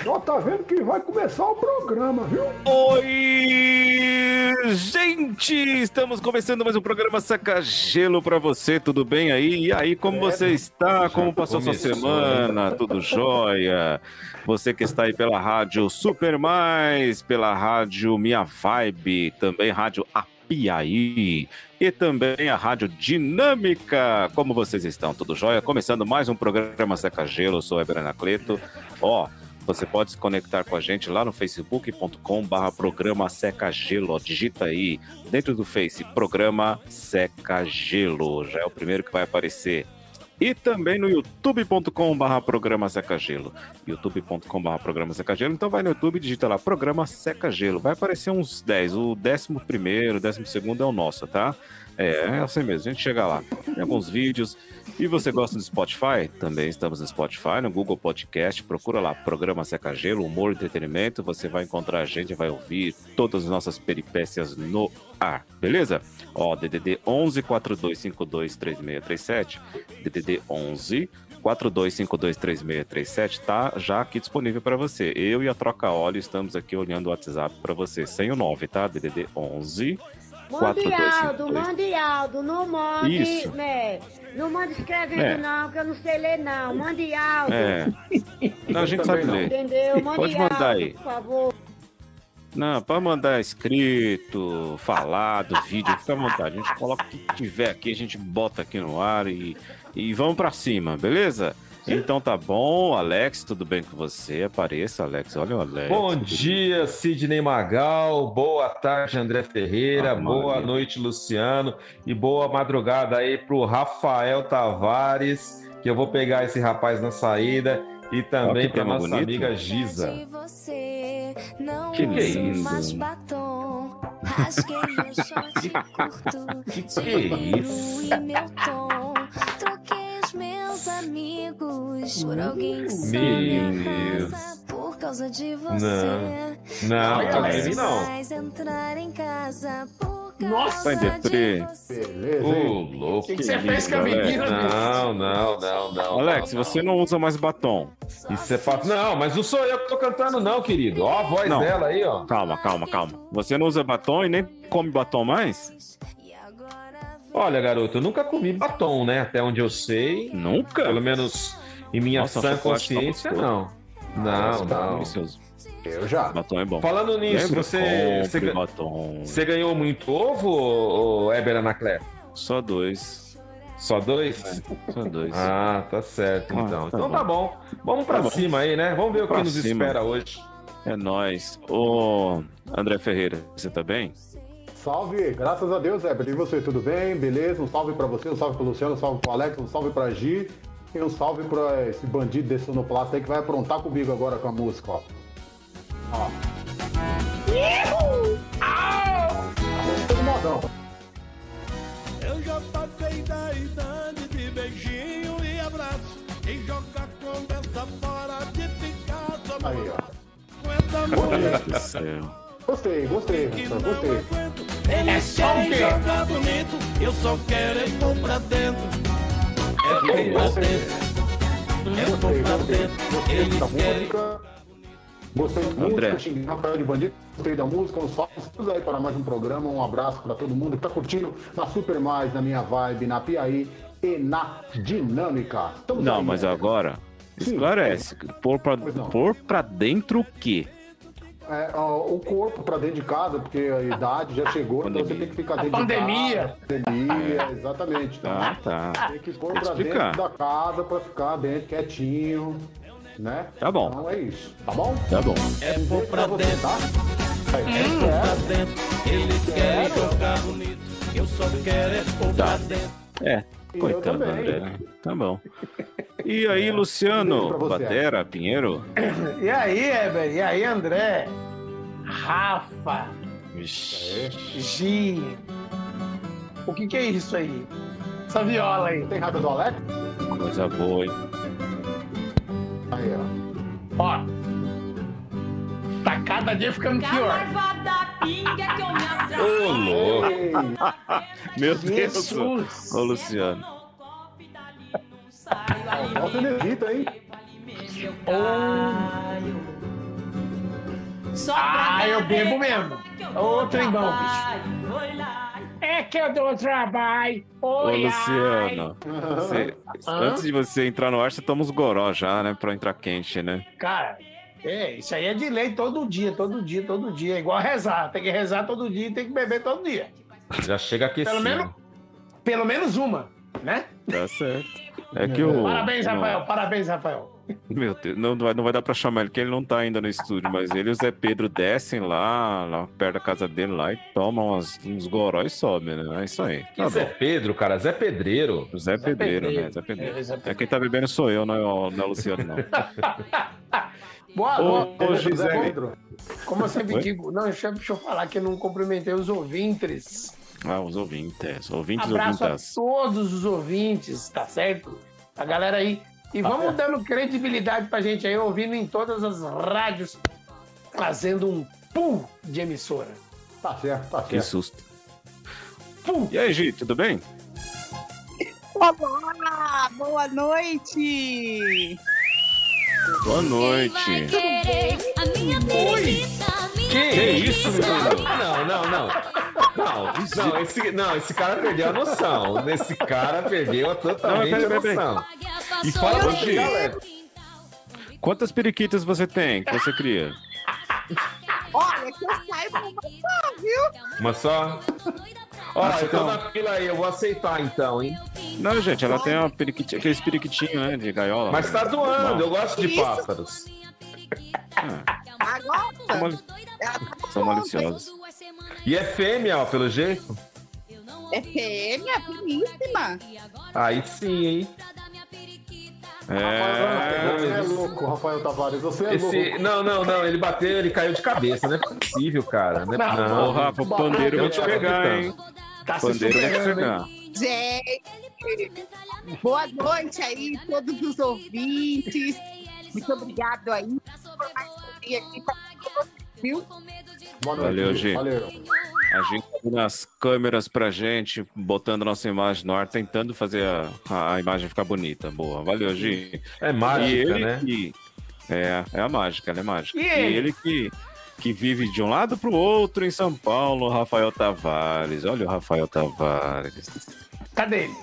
Xoxó tá vendo que vai começar o programa, viu? Oi, gente! Estamos começando mais um programa Saca Gelo pra você, tudo bem aí? E aí, como você está? Como passou sua começou, semana? Tudo jóia? Você que está aí pela rádio Super Mais, pela rádio Minha Vibe, também rádio Apiaí e também a rádio Dinâmica. Como vocês estão? Tudo jóia? Começando mais um programa Seca Gelo, eu sou o Eber Anacleto. Ó, você pode se conectar com a gente lá no facebook.com barra programa Seca Gelo. Digita aí dentro do Face, programa Seca Gelo. Já é o primeiro que vai aparecer. E também no youtube.com barra programa Seca Gelo. youtube.com barra programa Seca Gelo. Então vai no YouTube digita lá programa Seca Gelo. Vai aparecer uns 10. O décimo primeiro, décimo segundo é o nosso, tá? É, é assim mesmo. A gente chega lá. Tem alguns vídeos. E você gosta do Spotify? Também estamos no Spotify, no Google Podcast. Procura lá, programa Seca Gelo, humor e entretenimento. Você vai encontrar a gente, vai ouvir todas as nossas peripécias no ar, beleza? Ó, DDD 11 4252 3637. DDD 11 42523637 tá já aqui disponível para você. Eu e a Troca Óleo estamos aqui olhando o WhatsApp para você, sem o 9, tá? DDD 11 Mande 4252. Aldo, mande Aldo, não mande, Isso. né? Não mande escrevendo É. não, que eu não sei ler não. Mande Aldo. É. Não, a gente sabe ler. Entendeu? Mande Pode mandar Aldo, aí. por favor. Não, pode mandar escrito, falado, vídeo, fica à vontade. A gente coloca o que tiver aqui, a gente bota aqui no ar e, e vamos pra cima, beleza? Então tá bom, Alex, tudo bem com você? Apareça, Alex. Olha o Alex. Bom dia, Sidney Magal. Boa tarde, André Ferreira. Ah, boa maravilha. noite, Luciano. E boa madrugada aí pro Rafael Tavares, que eu vou pegar esse rapaz na saída. E também tema nossa bonito. amiga Giza. De você, não Que que é isso? mais batom. Rasguei meu short curto. Que que é isso? Meus amigos por alguém que só Meu me arrasa. Por causa de você. Não, não, não. Mais entrar em casa por Nossa, deprê. de você. Beleza, Ô, louco. O que, que você fez com a menina, bicho? Não, não, não, não. Alex, não, você não usa mais batom. Isso é fato. Não, mas não sou eu que tô cantando, não, querido. Ó a voz Não. dela aí, ó. Calma, calma, calma. Você não usa batom e nem come batom mais? Olha, garoto, eu nunca comi batom, né? Até onde eu sei. Nunca? Pelo menos em minha Nossa, sã tá consciência, não. Não, Nossa, não. delicioso. Eu já. Batom é bom. Falando nisso, Lembra? você, Compre você, batom. você ganhou muito ovo, Eber Anacleto? Só dois. Só dois? Só dois. Ah, tá certo, Ah, então. tá então bom. tá bom. Vamos pra Tá bom. cima aí, né? Vamos ver o que nos cima. espera hoje. É nóis. Ô, André Ferreira, você tá bem? Salve, graças a Deus, Heber. E você, tudo bem? Beleza? Um salve pra você, um salve pro Luciano, um salve pro Alex, um salve pra Gi. E um salve pra esse bandido desse sonoplasta aí que vai aprontar comigo agora com a música, ó. Ó. Eu já passei da idade de beijinho e abraço. Quem joga conversa fora de ficar só Aí, ó. mulher Do céu. Gostei, gostei, gostei. Eles querem jogar bonito, eu só quero é pôr pra dentro. É pôr pra dentro. É pôr pra dentro. Eles Da querem. música. Gostei André. música, xinguei Rafael de Bandido, gostei da música, um salve Estamos aí para mais um programa, um abraço para todo mundo que tá curtindo na Super Mais, na minha vibe, na Piaí e na Dinâmica. Estamos Não, aí, mas né? agora, Sim. esclarece. Pôr pra, Pois não. pôr pra dentro o quê? É, ó, o corpo para dentro de casa, porque a idade já chegou, então você tem que ficar dentro pandemia. de casa. Pandemia, exatamente. Então, Ah, tá. Tem que pôr pra explicar. dentro da casa para ficar dentro, quietinho, né? Tá bom. Então é isso, tá bom? Tá bom. É pôr pra dentro. tá? É pôr pra dentro. Eles querem jogar bonito, eu só quero é pôr pra dentro. É, coitado do. André. né? Tá bom. E aí, Beijo Luciano. Batera, Pinheiro? E aí, Eber? E aí, André? Rafa? Vixe. Gi. O que que é isso aí? Essa viola aí. Tem raiva do Alex? Coisa boa, hein? Aí, ó. Ó. Tá cada dia ficando pior. Ô, louco. Meu Deus. Jesus. Ô, Luciano. Falta energia, hein? Ah, eu bebo mesmo. Ô, trembão, bicho. É que eu dou trabalho. Ô, Oi, Luciano. você- antes de você entrar no ar, você toma uns goró já, né? Pra entrar quente, né? Cara, é, isso aí é de lei todo dia, todo dia, todo dia. É igual rezar. Tem que rezar todo dia e tem que beber todo dia. Já chega aquecido. Pelo menos, pelo menos uma, né? Tá certo. É que o. Parabéns, não- Rafael. Parabéns, Rafael. Meu Deus, não vai, não vai dar pra chamar ele, porque ele não tá ainda no estúdio, mas ele e o Zé Pedro descem lá, lá perto da casa dele lá e tomam umas- uns goró e sobem, né? É isso aí. Que Zé Pedro, cara, Zé Pedreiro. O Zé Pedreiro, né? Zé Pedreiro. É, Zé É quem tá bebendo sou eu, não é o, não é o Luciano, não. Boa, Ô, boa. ô, José. Como eu sempre Oi? digo, não, deixa, deixa eu falar que eu não cumprimentei os ouvintes. Ah, os ouvintes. Ouvintes, Abraço a ouvintas. todos os ouvintes, tá certo? A galera aí. E vamos dando credibilidade pra gente aí, ouvindo em todas as rádios, fazendo um pool de emissora. Tá certo, tá Que certo. susto. Pool. E aí, Gi, tudo bem? Olá, boa noite! Boa noite. querer a minha periquita, a minha Que, Que isso, menino? Não, não, não. Não, não esse, não, esse cara perdeu a noção. Esse cara perdeu totalmente Não, peraí, a noção. E E fala pra você, galera. Quantas periquitas você tem que você cria? Olha, que eu saiba uma só, viu? Uma só? Ó, Nossa, eu tô então. na fila aí, eu vou aceitar então, hein? Não, gente, ela tem uma periquitinha, aqueles periquitinhos, né, de gaiola. Mas tá doando, eu gosto de Isso. pássaros. Ah, Agora, são, ela tá são maliciosos. E é fêmea, ó, pelo jeito. É fêmea, finíssima. Aí sim, hein? É Louco, Rafael Tavares. Você é Esse... louco. Não, não, não, ele bateu, ele caiu de cabeça. Não é possível, cara. Não é... Não, não. Rafa, o pandeiro eu vou te pegar, hein? Tá Pandeiro vou te pegar. Gente, boa noite aí, todos os ouvintes. Muito obrigado aí por mais um dia aqui pra todos, viu? Boa noite. Valeu, Gi. Valeu. A gente tá nas câmeras pra gente, botando nossa imagem no ar, tentando fazer a, a imagem ficar bonita. Boa, valeu, Gi. É e mágica, ele né? que. É, é a mágica, ela é mágica. E E ele? ele que, que vive de um lado pro outro em São Paulo, Rafael Tavares. Olha o Rafael Tavares. Cadê ele?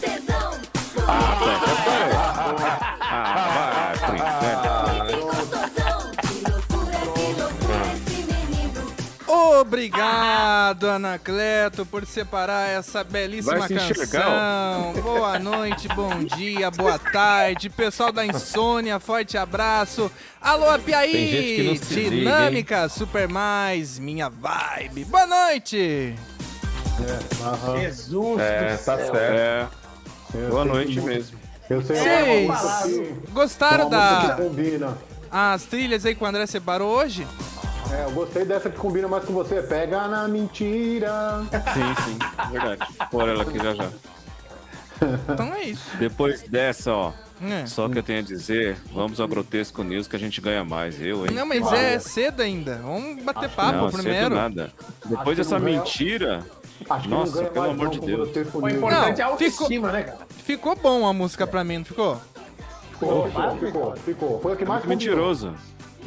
tesão. Ah, vai pro inferno. Gostosão. Obrigado, Anacleto, por separar essa belíssima enxergar, canção. Boa noite, bom dia, boa tarde. Pessoal da Insônia, forte abraço. Alô, Apiaí, se liga, Dinâmica, Super Mais, minha vibe. Boa noite. Aham. Jesus É, do tá céu. certo. É, boa noite que- mesmo. Eu sei Vocês gostaram da as trilhas aí que o André separou hoje? É, eu gostei dessa que combina mais com você. Pega na mentira. Sim, sim, verdade. Por ela aqui já já. Então é isso. Depois dessa, ó, É. só que eu tenho a dizer, vamos ao Grotesco News que a gente ganha mais. Eu, hein? Não, mas Vai. é cedo ainda. Vamos bater Acho papo não, cedo primeiro. nada. Acho Depois dessa não mentira, Acho Nossa, não pelo amor não de Deus. O importante é a Não, ficou- né, cara? Ficou bom a música pra mim, não ficou? Ficou, ficou, ficou, ficou. Foi a que é mais muito mentiroso. É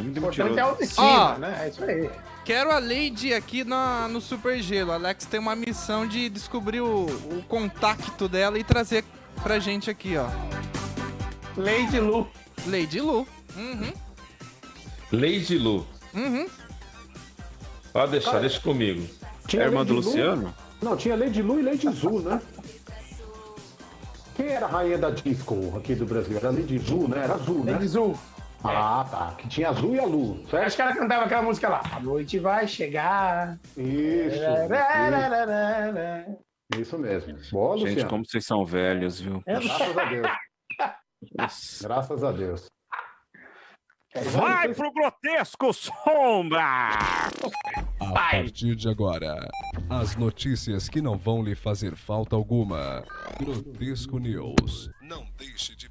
muito é a mentiroso. autoestima, Ó. né? É isso aí. Quero a Lady aqui na, no Super Gelo. A Alex tem uma missão de descobrir o, o contato dela e trazer pra gente aqui, ó. Lady Lu. Lady Lu. Uhum, Lady Lu. uhum. Pode deixar, deixa comigo. É Tinha a irmã Lady do Lu- Luciano? Não, tinha Lady Lu e Lady Zu, né? Quem era a rainha da disco aqui do Brasil? Era Lady Zu, né? Era Zu, né? Lady Zu. Ah, tá. Que tinha a Zu e a Lu, Acho certo? que ela cantava aquela música lá. A noite vai chegar. Isso. Isso, isso mesmo. Boa, Gente, Luciano. como vocês são velhos, viu? Graças a Deus. Graças a Deus. Vai pro Grotesco Sombra! A. A partir de agora, as notícias que não vão lhe fazer falta alguma. Grotesco News. Não deixe de.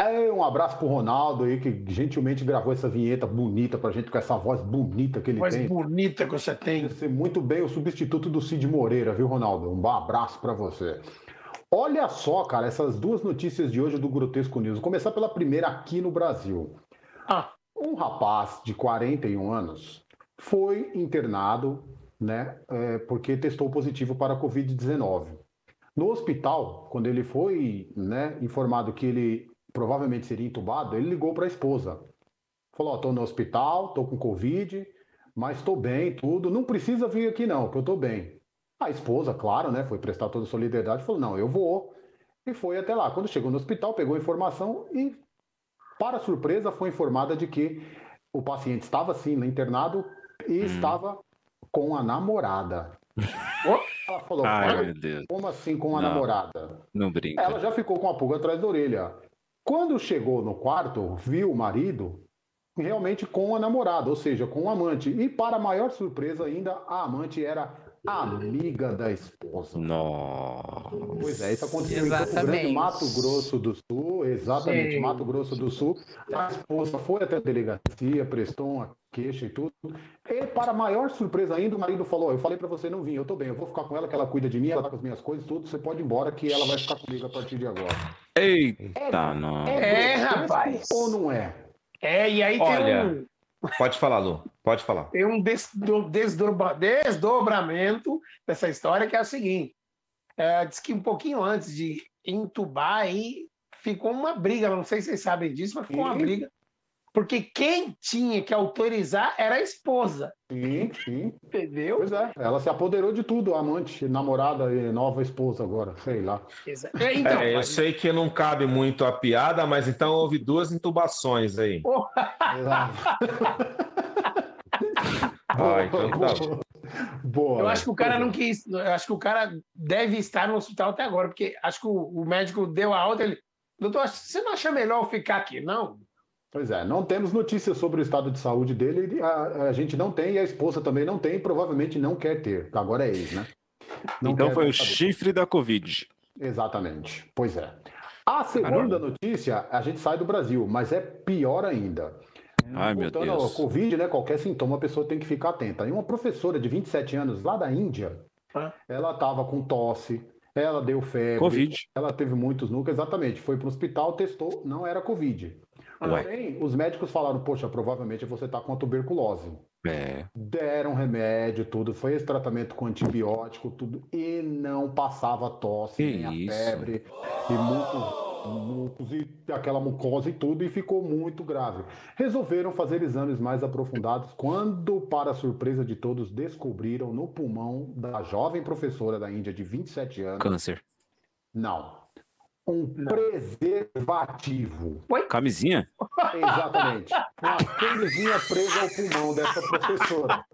É, um abraço pro Ronaldo aí, que gentilmente gravou essa vinheta bonita pra gente, com essa voz bonita que ele Voz tem. bonita que você tem. Ser muito bem o substituto do Cid Moreira, viu, Ronaldo? Um abraço pra você. Olha só, cara, essas duas notícias de hoje do Grotesco News. Vou começar pela primeira aqui no Brasil. Ah. Um rapaz de 41 anos foi internado, né, é, porque testou positivo para a Covid-19. No hospital, quando ele foi né, informado que ele provavelmente seria entubado, ele ligou para a esposa. Falou: estou no hospital, estou com Covid, mas estou bem, tudo. Não precisa vir aqui, não, que eu estou bem. A esposa, claro, né, foi prestar toda a solidariedade, falou: não, eu vou. E foi até lá. Quando chegou no hospital, pegou a informação e, para surpresa, foi informada de que o paciente estava sim internado e estava com a namorada. Ela falou: Ai, "Olha, meu Deus. como assim com a Não. namorada? Não brinca. Ela já ficou com a pulga atrás da orelha. Quando chegou no quarto, viu o marido realmente com a namorada, ou seja, com o amante. E para maior surpresa ainda, a amante era amiga da esposa. Nossa. Pois é, isso aconteceu em Campo Grande, Exatamente. Mato Grosso do Sul, exatamente, Sim. Mato Grosso do Sul. A esposa foi até a delegacia, prestou uma queixa e tudo. E para maior surpresa ainda, o marido falou: Eu falei para você não vir, eu tô bem, eu vou ficar com ela, que ela cuida de mim, ela tá com as minhas coisas, tudo. Você pode ir embora, que ela vai ficar comigo a partir de agora. Eita, não. É, grotesco rapaz. Ou não é? É, e aí Olha. tem um, Pode falar, Lu. Pode falar. tem um desdo- desdobra- desdobramento dessa história que é o seguinte. É, diz que um pouquinho antes de entubar aí ficou uma briga, não sei se vocês sabem disso, mas ficou uma briga. Porque quem tinha que autorizar era a esposa, Sim, sim. entendeu? Pois é, ela se apoderou de tudo, amante, namorada e nova esposa agora, sei lá. Exa- É, Então, É, eu mas- sei que não cabe muito a piada, mas então houve duas intubações aí. Ah, então tá. Boa. Eu acho que o cara não quis. Eu acho que o cara deve estar no hospital até agora, porque acho que o, o médico deu a alta. Ele, doutor, você não acha melhor eu ficar aqui? Não. Pois é, não temos notícias sobre o estado de saúde dele, a, a gente não tem, e a esposa também não tem, e provavelmente não quer ter. Agora é ex, né? Não Então foi o saber. chifre da Covid. Exatamente, pois é. A segunda notícia, a gente sai do Brasil, mas é pior ainda. Ai, meu Voltando ao Deus. Covid, né? Qualquer sintoma a pessoa tem que ficar atenta. E uma professora de 27 anos lá da Índia, Hã? ela estava com tosse, ela deu febre, Covid. ela teve muitos núcleos, exatamente. Foi para o hospital, testou, não era Covid. Porém, os médicos falaram, poxa, provavelmente você está com a tuberculose. É. Deram remédio, tudo, foi esse tratamento com antibiótico, tudo, e não passava tosse, Que nem a isso? febre, e mucos, mucos, e aquela mucosa e tudo, e ficou muito grave. Resolveram fazer exames mais aprofundados, quando, para surpresa de todos, descobriram no pulmão da jovem professora da Índia de 27 anos, Câncer. não, um preservativo. Camisinha? Exatamente. Uma camisinha presa ao pulmão dessa professora.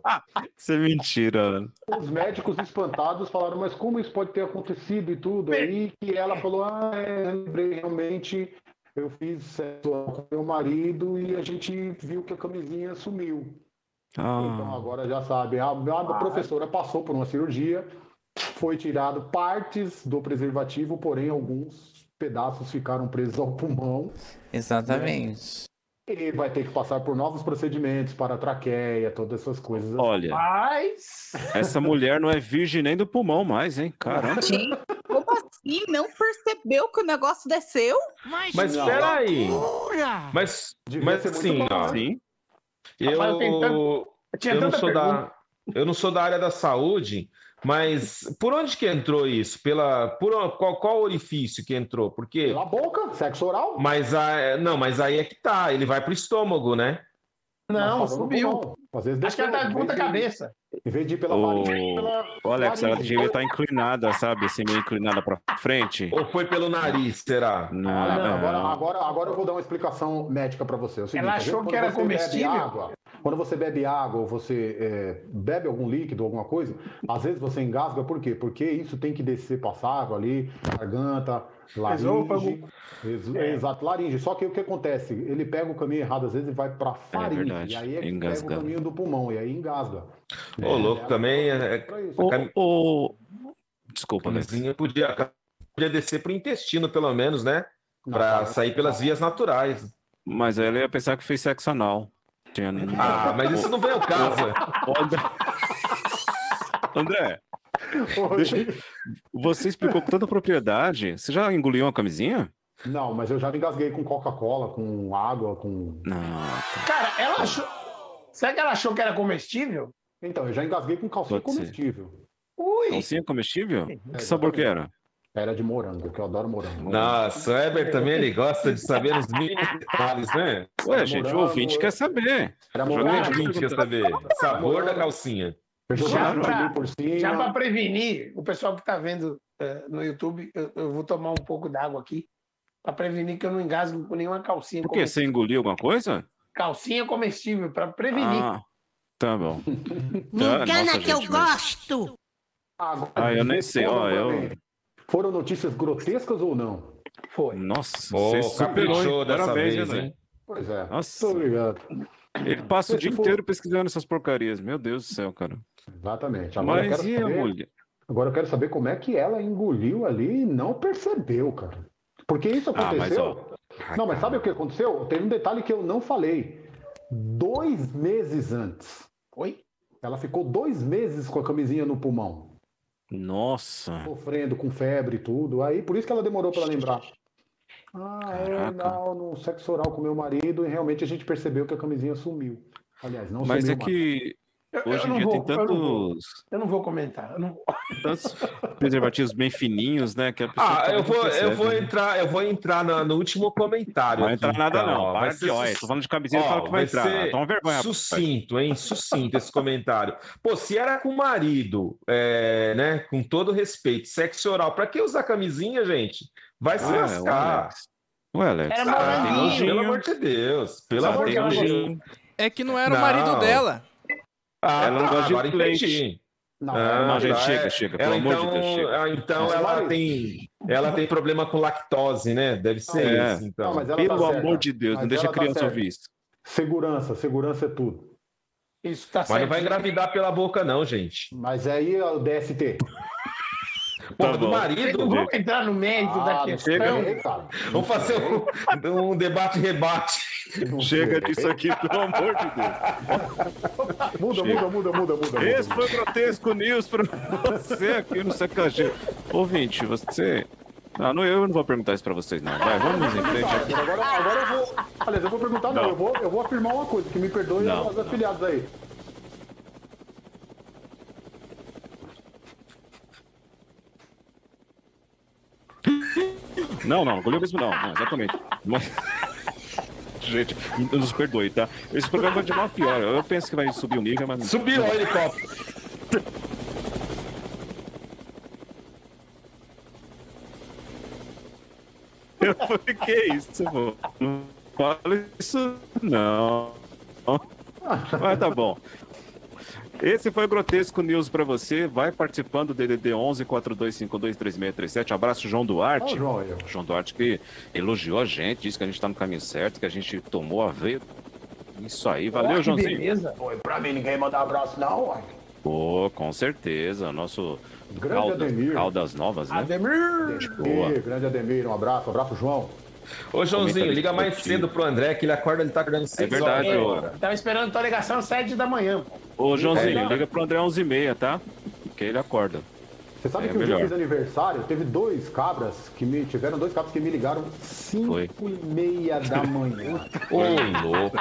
Isso é mentira, mano. Os médicos espantados falaram, mas como isso pode ter acontecido e tudo? Aí que ela falou, ah, é, lembrei, realmente eu fiz sexo com meu marido e a gente viu que a camisinha sumiu. Então Ah, agora já sabe, a, a professora passou por uma cirurgia, foi tirado partes do preservativo, porém alguns pedaços ficaram presos ao pulmão. Exatamente. E vai ter que passar por novos procedimentos para a traqueia, todas essas coisas. olha, Mas. essa mulher não é virgem nem do pulmão mais, hein? Caramba. Gente, como assim? Não percebeu que o negócio desceu? Mas Não. peraí. Mas, Devia mas assim, ó, né? Sim. Rapaz, tanto- eu, Tinha eu não sou pergunta. da eu não sou da área da saúde, mas por onde que entrou isso? Pela por qual, qual orifício que entrou? Porque Pela boca, sexo oral. mas a, não, mas aí é que tá, ele vai pro estômago, né? Não, subiu. Às vezes Acho que ela tá de ponta cabeça. Em vez de ir pela O, faringe, pela o Alex, ela devia estar inclinada, sabe? Assim, meio inclinada pra frente. Ou foi pelo nariz, será? Não, é. agora, agora, agora eu vou dar uma explicação médica para você. É o seguinte, Ela achou que era comestível? Água, Quando você bebe água ou você é, bebe algum líquido, alguma coisa, às vezes você engasga, por quê? Porque isso tem que descer passado ali, garganta, laringe. Esôfago. Ex- É. Exato, laringe. Só que o que acontece? Ele pega o caminho errado, às vezes, e vai para faringe. verdade, e aí é que pega o caminho do pulmão, e aí engasga. Ô, louco, também. É, Pra isso. Ô, cam- ô, Desculpa, camisinha podia, podia descer pro intestino, pelo menos, né? Cara, sair pelas vias naturais. Mas ela ia pensar que fez sexo anal. Ah, mas isso não vem ao caso. André. André, deixa... você explicou com tanta propriedade. Você já engoliu uma camisinha? Não, mas eu já me engasguei com Coca-Cola, com água, com. Não. tá. Cara, ela achou. Será que ela achou que era comestível? Então, eu já engasguei com calcinha Pode ser. comestível. Ui! Calcinha comestível? É, Que sabor que era? Era de morango, que eu adoro morango. Nossa, o Heber também ele gosta de saber os mínimos detalhes, né? Ué, Era gente, o morango, ouvinte quer saber. Era O morango. ouvinte quer saber. Sabor da calcinha. Eu Já pra- chantilly por cima. Já para prevenir, o pessoal que está vendo eh, no YouTube, eu, eu vou tomar um pouco d'água aqui para prevenir que eu não engasgo com nenhuma calcinha. Por quê? Você engoliu alguma coisa? Calcinha comestível, para prevenir. Ah, tá bom. Me engana nossa, que eu gente, mas- gosto. Ah, eu nem sei, ó, eu-. Foram notícias grotescas ou não? Foi. Nossa, Ô, você superou, caprichou hein? dessa Parabéns, vez, hein? Pois é. Nossa. Muito obrigado. Ele passa o dia for- inteiro pesquisando essas porcarias. Meu Deus do céu, cara. Exatamente. Agora eu Mas quero e a saber- mulher? Agora eu quero saber como é que ela engoliu ali e não percebeu, cara. Porque isso Ah, mas, aconteceu. não, mas sabe o que aconteceu? Tem um detalhe que eu não falei. Dois meses antes. Oi? Ela ficou dois meses com a camisinha no pulmão, Nossa. sofrendo com febre e tudo. Aí por isso que ela demorou para lembrar. Ah, é, Caraca. não, no sexo oral com meu marido, e realmente a gente percebeu que a camisinha sumiu. Aliás, não Mas sumiu é que hoje em dia vou, tem eu não vou. tantos, Eu não vou comentar. eu não- tantos preservativos bem fininhos, né? Que a pessoa Ah, eu vou, eu percebe, vou né? entrar, eu vou entrar na- no último comentário. Não vai aqui, entrar nada, então, não. Vai ser olha. Tô falando de camisinha e fala que vai entrar. ser Toma vergonha. Sucinto, hein? Sucinto esse comentário. Pô, se era com o marido, é, né? Com todo respeito, sexo oral, pra que usar camisinha, gente? Vai se Ah, lascar. Alex. Ué, Alex. Era ah. Pelo amor de Deus. Pelo amor de Deus. É que não era o Não. marido dela. Ah, Ela não tá, gosta de agora leite. entendi. Não, Ah, Não, gente, tá, chega, é. chega, pelo Ela, amor de então, Deus, chega. ah, então ela tem, ela tem problema com lactose, né? Deve ser É. isso, então. Não, mas ela Pelo tá amor certa. de Deus, não Mas deixa a tá criança certa. ouvir isso. Segurança, segurança é tudo. Isso tá Mas certo. não vai engravidar pela boca, não, gente. Mas aí é o DST. Porra, Tá do marido. não vão entrar no mérito da Ah, não questão. sei, cara. Vamos fazer um, um debate-rebate. Não Chega disso aqui, pelo amor de Deus. Muda, Chega. muda, muda, muda, muda. Esse muda. foi o Grotesco News pra você aqui no CKG. Ouvinte, você... Ah, não, eu não vou perguntar isso pra vocês, não. Vai, vamos em frente aqui. Agora, agora eu vou. Aliás, eu vou perguntar, não. Não. Eu, vou, eu vou afirmar uma coisa, que me perdoe Não. os afiliados aí. Não, não, engoliu mesmo não, não, exatamente. Mas- Gente, nos perdoe, tá? Esse programa vai de mal pior. Eu penso que vai subir o nível, mas... não- Subiu o helicóptero. Eu falei, que isso, pô? Não fala isso, não. Mas tá bom. Esse foi o Grotesco News pra você. Vai participando do DDD 11 42523637. Abraço, João Duarte. o João Duarte que elogiou a gente, disse que a gente tá no caminho certo, que a gente tomou a veia. Isso aí, valeu, que Joãozinho. Beleza. Oi, pra mim ninguém manda abraço, não, uai. Pô, com certeza. Nosso Grande Caldas, Ademir. Caldas Novas, né? Ademir. Boa. Grande Ademir, um abraço, abraço, João. Ô, Joãozinho, liga mais cedo pro André, que ele acorda, ele tá acordando seis verdade, horas. Tava esperando tua ligação às 7 da manhã. pô. Ô, Joãozinho, É. liga pro André 11h30, tá? Que ele acorda. Você sabe É que um dia melhor. eu fiz aniversário, teve dois cabras que me. Tiveram dois cabras que me ligaram 5 Foi. e meia da manhã. Ô, louco.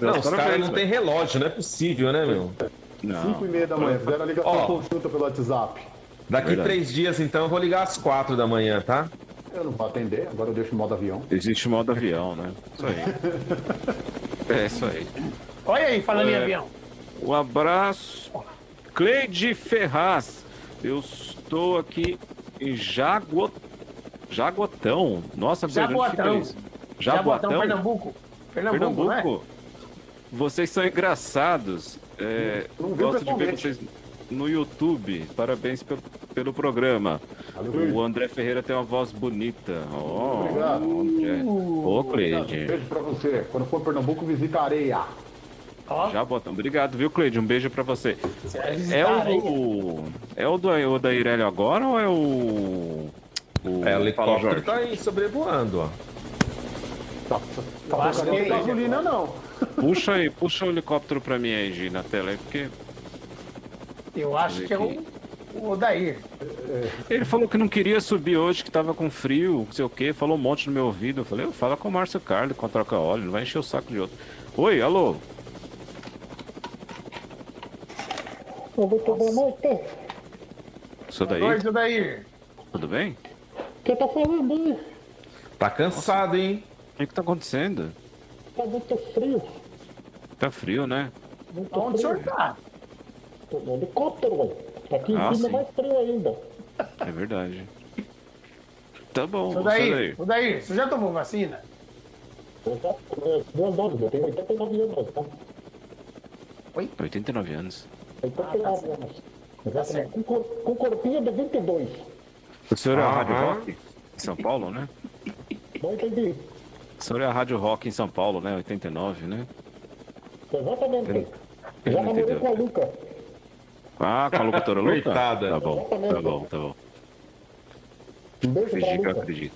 Não, os caras não tem. têm relógio, não é possível, né, meu? 5 e meia da manhã, fizeram a ligação Ó. conjunta pelo WhatsApp. Daqui Verdade. três dias, então, eu vou ligar às quatro da manhã, tá? Eu não vou atender, agora eu deixo o modo avião. Existe modo avião, né? Isso aí. É isso aí. Olha aí, falando em É. avião. Um abraço. Cleide Ferraz. Eu estou aqui em Jaguo... Jagotão. Nossa, isso? Jaboatão, Jaboatão? Pernambuco. Pernambuco, é? Pernambuco. Vocês são engraçados. É, Não gosto de ver vocês no YouTube. Parabéns pelo, pelo programa. O André Ferreira tem uma voz bonita. Oh, Obrigado. André. Ô, Cleide. Beijo pra você. Quando for Pernambuco, visita a areia. Já botamos. Obrigado, viu, Cleide? Um beijo pra você. vai É visitar o, é o do, o da Irélio agora ou é o. o É, helicóptero tá aí sobrevoando, ó. Tá, Eu acho porcaria que- gasolina, não. Puxa aí, puxa o helicóptero pra mim aí, Gi, na tela aí, porque. Eu acho que é o, o Odair. Ele falou que não queria subir hoje, que tava com frio, não sei o quê, falou um monte no meu ouvido. Eu falei, fala com o Márcio Carlos, com a troca óleo, não vai encher o saco de outro. Oi, alô? Muito boa noite. Isso daí? Boa noite, Odair. Tudo bem? Quem tá falando aí? Tá cansado, hein? O que, que tá acontecendo? Tá muito frio. Tá frio, né? Muito Onde o senhor tá? Tô no helicóptero, velho. Aqui em Ah, cima sim. mais frio ainda. É verdade. Tá bom, isso Odair, daí. Odair, você já tomou vacina? Eu já tomei duas doses, eu tenho 89 anos, tá? 89 anos. 89 anos. Exatamente. Com, cor, com corpinho de 22. O senhor é a. Rádio Rock? Em São Paulo, né? Não entendi. O senhor é a Rádio Rock em São Paulo, né? 89, né? Exatamente. Ele- Já namorei com a Luca. Ah, com a locutora Luca? Coitada. Tá bom, tá bom, tá bom. Um beijo pra Fingi que eu Luca. acredito.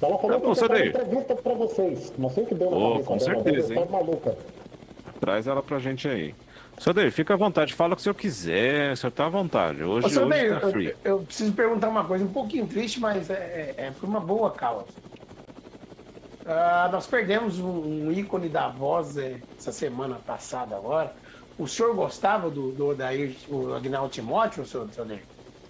Ela falou Tá bom, que Sadair. entrevista pra vocês. Não sei o que deu na Ô, cabeça com dela. certeza, hein? tá maluca. Traz ela pra gente aí. Senhor Daí, fica à vontade, fala o que o senhor quiser, o senhor tá à vontade. Hoje, Ô, senhor hoje Odair, tá free. eu, eu preciso perguntar uma coisa um pouquinho triste, mas é, é, é por uma boa causa. Ah, nós perdemos um, um ícone da voz é, essa semana passada agora. O senhor gostava do, do Odair, o Agnaldo Timóteo, senhor, senhor Odair?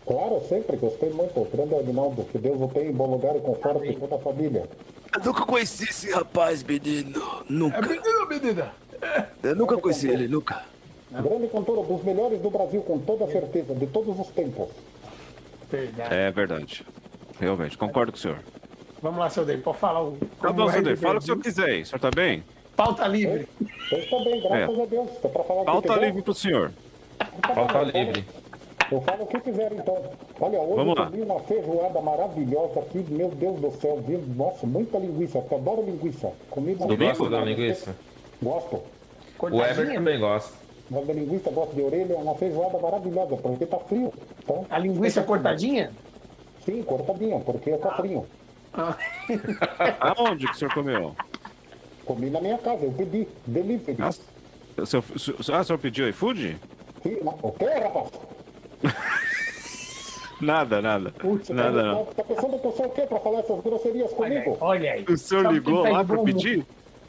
Claro, eu sempre gostei muito. O grande Aguinaldo, que Deus o tenha em bom lugar e conforte toda a família. Eu nunca conheci esse rapaz, menino. Nunca. É menino, menina? Eu nunca conheci ele, nunca. Grande cantora, dos melhores do Brasil, com toda certeza, de todos os tempos. Verdade. É verdade. Realmente, concordo com o senhor. Vamos lá, senhor Odair, pode falar o. Tá bom, senhor Daí, fala o que o senhor quiser aí. O senhor tá bem? Pauta livre. Eu estou bem, graças É. a Deus. Tá pra falar o que Pauta quiser? livre pro senhor. Pauta livre. Eu falo o que quiser, então. Olha, hoje Vamos eu lá. comi uma feijoada maravilhosa aqui, meu Deus do céu, viu? Nossa, muita linguiça, porque eu adoro linguiça. Comida Você gosta da linguiça? Gosto. O Ever também gosta. Gosto da linguiça, gosto de orelha, é uma feijoada maravilhosa, porque tá frio. Então, A linguiça cortadinha? Sim, cortadinha, porque tá frio. Aonde que o senhor comeu? Comi na minha casa, eu pedi, delivery. Ah, o senhor, ah, o senhor pediu iFood? Sim, não, o quê, rapaz? Nada, nada. nada, não. Tá pensando que eu sou o quê pra falar essas grosserias comigo? Olha aí. O senhor ligou lá pra pedir?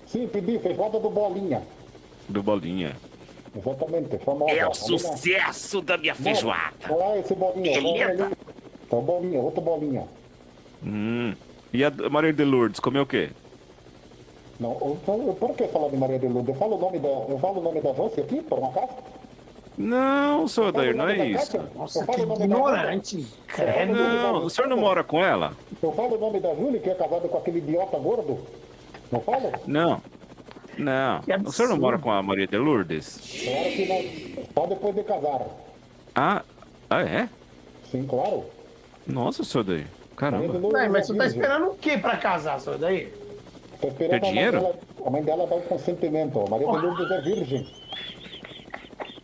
Sim, pedi feijoada do Bolinha. Do Bolinha. Exatamente, famosa. É o sucesso da minha feijoada. Olha lá esse Bolinha. olha Beleza. ali. Tá o Bolinha, outro Bolinha. Hum. E a Maria de Lourdes, comeu o quê? Não, eu, eu- por que falar de Maria de Lourdes? Eu falo o nome da, eu falo o nome da Jônia aqui, por uma casa? Não, senhor Dair, não é isso. Nossa, que ignorante. Não, o senhor não mora com ela? Eu falo o nome da Júlia, que é casada com aquele idiota gordo? Não falo? Não. Não. O senhor não mora com a Maria de Lourdes? Claro que não. Só depois de casar. Ah, ah é? Sim, claro. Nossa, senhor Dair. Caramba. Não, mas você tá esperando o que pra casar, senhor Odair? Tô esperando Quer a mãe dinheiro? dela- A mãe dela dar o consentimento. A Maria de Lourdes é virgem.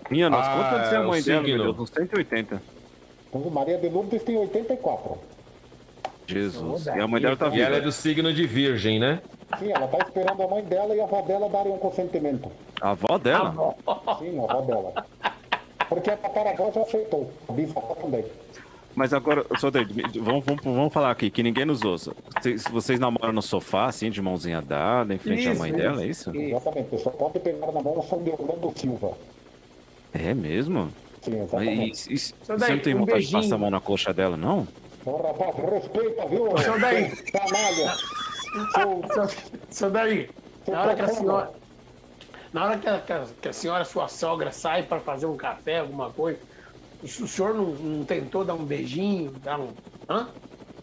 Minha nossa, Ah, quanto é a mãe dela, meu. Deus? Uns 180. Então, Maria de Lourdes tem 84. Jesus. E a mãe dela tá E viva. ela é do signo de virgem, né? Sim, ela tá esperando a mãe dela e a avó dela darem um consentimento. A avó dela? Sim, a avó dela. Porque a tataravó já aceitou. A bisavó também. Mas agora, me- vamos, vamos, vamos falar aqui, que ninguém nos ouça. Vocês, vocês namoram no sofá, assim, de mãozinha dada, em frente à Isso, mãe isso. dela, é isso? Exatamente. Só pode pegar na mão o São de Orlando Silva. É mesmo? Sim, E, exatamente. e, e, você não tem um vontade de beijinho. passar a mão na coxa dela, não? Ô, rapaz, respeita, viu? Senhor Daí. Canalha. Seu, seu Daí, na hora que a senhora. Na hora que a, que a- que a senhora, sua sogra, sai para fazer um café, alguma coisa, o senhor não, não tentou dar um beijinho, dar um. Hã?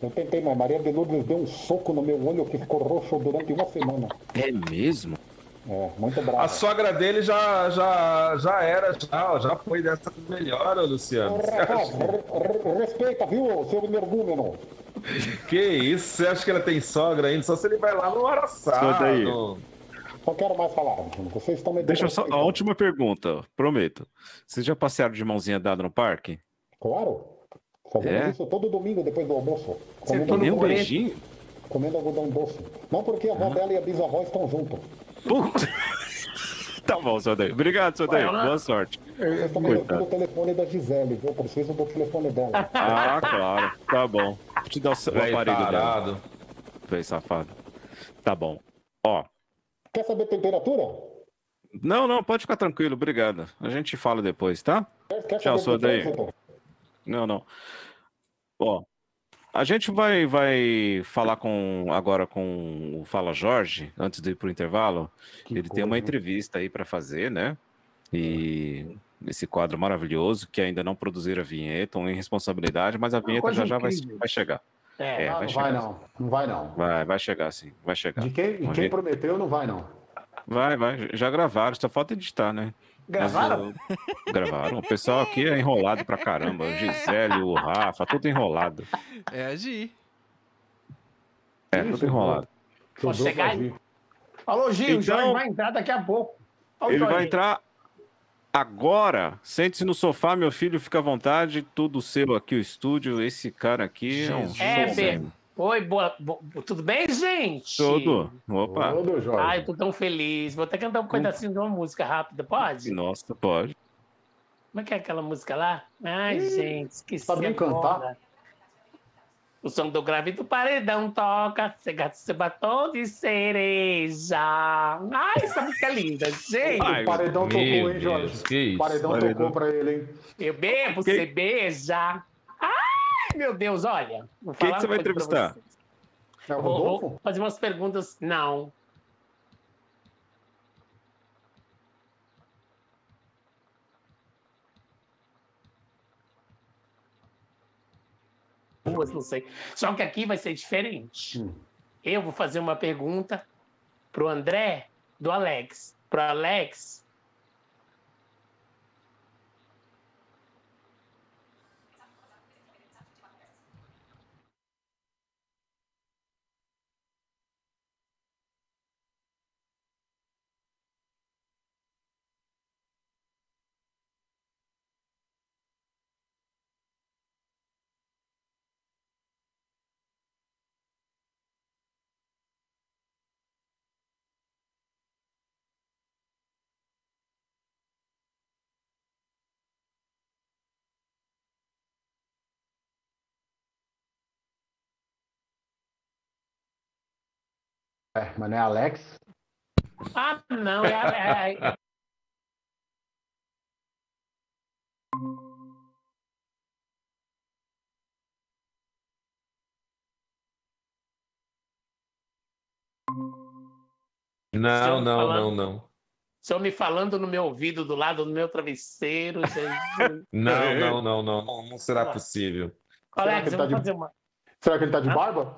Eu tentei, mas Maria de Lourdes deu um soco no meu olho que ficou roxo durante uma semana. É mesmo? É, muito bravo. A sogra dele já, já, já era, já, já foi dessa melhor, Luciano. Rapaz, respeita, viu, seu energúmeno? Que isso? Você acha que ela tem sogra ainda? Só se ele vai lá no Araçá. Só no- Não quero mais falar. Vocês estão me Deixa eu só. A última pergunta, prometo. Vocês já passearam de mãozinha dada no parque? Claro. Fazemos É? isso todo domingo depois do almoço. Você nem um algodão- beijinho? Comendo algodão doce. Não porque a avó dela e a bisavó estão juntos. Puta. Tá bom, seu Daí. Obrigado, lá. Boa sorte. Eu me Coitado. o telefone da Gisele, viu? Eu preciso do telefone dela. Ah, claro. Tá bom. Vou te dar o, seu- o Véi aparelho tarado. dela. Véi safado. Tá bom. Ó. Quer saber temperatura? Não, não, pode ficar tranquilo, obrigado. A gente fala depois, tá? Quer, quer Tchau, trânsito? Não, não. Ó, a gente vai, vai falar com agora com o Fala Jorge, antes de ir pro intervalo. Ele tem uma entrevista aí para fazer, né? E esse quadro maravilhoso, que ainda não produziram a vinheta, uma irresponsabilidade, mas a vinheta coisa já já vai, vai chegar. É, não, vai não chegar. vai não. Não vai não. Vai, vai chegar sim, vai chegar. De quem, quem prometeu não vai não. Vai, vai, já gravaram, só falta editar, né? Mas Gravaram? o- gravaram. O pessoal aqui é enrolado pra caramba. O Gisele, o Rafa, tudo enrolado. É agir. É, tudo enrolado. Vou chegar aí. Falou, Gil, o Então- Jorge vai entrar daqui a pouco. Olha o Ele vai entrar agora. Sente-se no sofá, meu filho, fica à vontade. Tudo seu aqui, o estúdio. Esse cara aqui é um É. Oi, boa, bo- tudo bem, gente? Tudo. Opa. Ai, eu tô tão feliz. Vou até cantar um pedacinho de uma música rápida, pode? Nossa, pode. Como é que é aquela música lá? Ai, gente, esqueci. sabe nem cantar? agora. O som do grave do paredão toca, você gasta seu batom de cereja. Ai, essa música é linda, gente. o paredão tocou, hein, Jorge? Deus, que isso? O paredão, Paredão. tocou pra ele, hein? Eu bebo, você beija. Meu Deus, olha. Quem que você vai entrevistar? É o vou, vou fazer umas perguntas. Não. Duas, não sei. Só que aqui vai ser diferente. Hum. Eu vou fazer uma pergunta pro André do Alex. Pro Alex. É, mas não é Alex? Ah, não, é, é, é- Não, não, falando- não, não. Estão me falando no meu ouvido, do lado do meu travesseiro. Não, não, não, não, não, não será possível. Alex, que eu ele vou tá de- uma Será que ele tá de barba?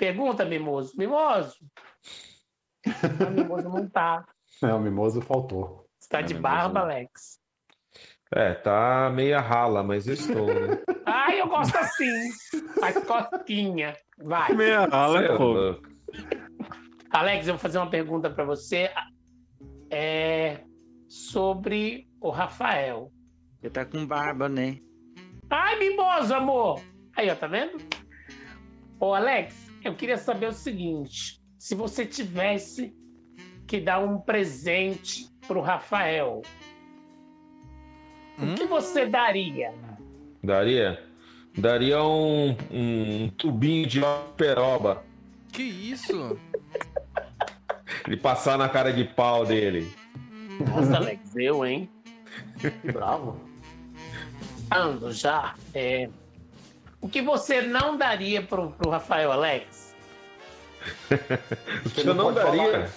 Pergunta, Mimoso. Mimoso. Ah, Mimoso não tá. É, o mimoso faltou. Você tá É, de barba, não. Alex? É, tá meia rala, mas eu estou, né? Ai, eu gosto assim. Faz cosquinha. Vai. Meia rala é é fogo. Alex, eu vou fazer uma pergunta para você. É sobre o Rafael. Ele tá com barba, né? Ai, mimoso, amor! Aí, ó, tá vendo? Ô, Alex, eu queria saber o seguinte: se você tivesse que dar um presente pro Rafael, o que você daria? Daria? Daria um, um tubinho de peroba. Que isso? Ele passar na cara de pau dele. Nossa, Alex, eu, hein? Que bravo. Ando já. É... O que você não daria pro, pro Rafael, Alex? Eu não daria.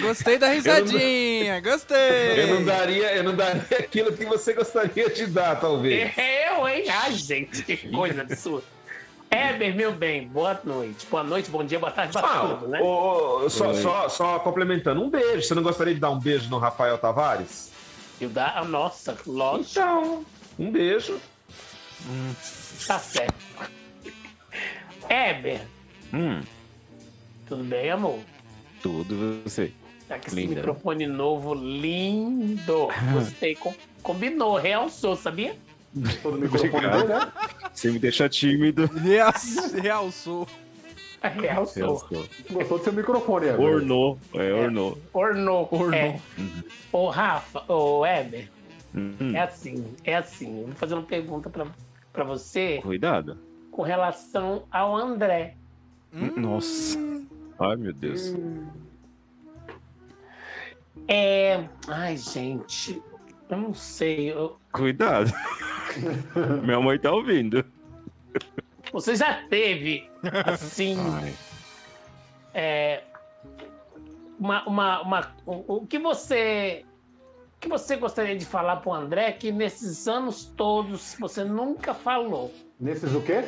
Gostei da risadinha, gostei. Eu não daria, eu não daria aquilo que você gostaria de dar, talvez. Eu, hein? Ai, gente, que coisa absurda. Heber, meu bem, boa noite. Boa noite, bom dia, boa tarde, boa Ah, tudo, né? ô, ô, só, só, só complementando, um beijo. Você não gostaria de dar um beijo no Rafael Tavares? Dá a nossa, lógico. Então, um beijo. Tá certo. Heber, Hum, tudo bem, amor? tudo você. Tá com esse Linda. microfone novo, lindo. Gostei, com- combinou, realçou, sabia? Todo microfone dele, né? Você me deixa tímido. Real- Realçou. Realçou. Realçou. Gostou do seu microfone, Heber? Ornou. É, ornou. Ornou. Ornou. É. Ô, Rafa, ô, Heber, Hum, é assim, é assim. Eu vou fazer uma pergunta pra, pra você Cuidado. com relação ao André. Nossa. Ai, meu Deus. É. Ai, gente, eu não sei. eu- Cuidado. Minha mãe tá ouvindo. Você já teve, assim, é, uma, uma, uma- o, o que você o que você gostaria de falar pro André que nesses anos todos você nunca falou? Nesses o quê?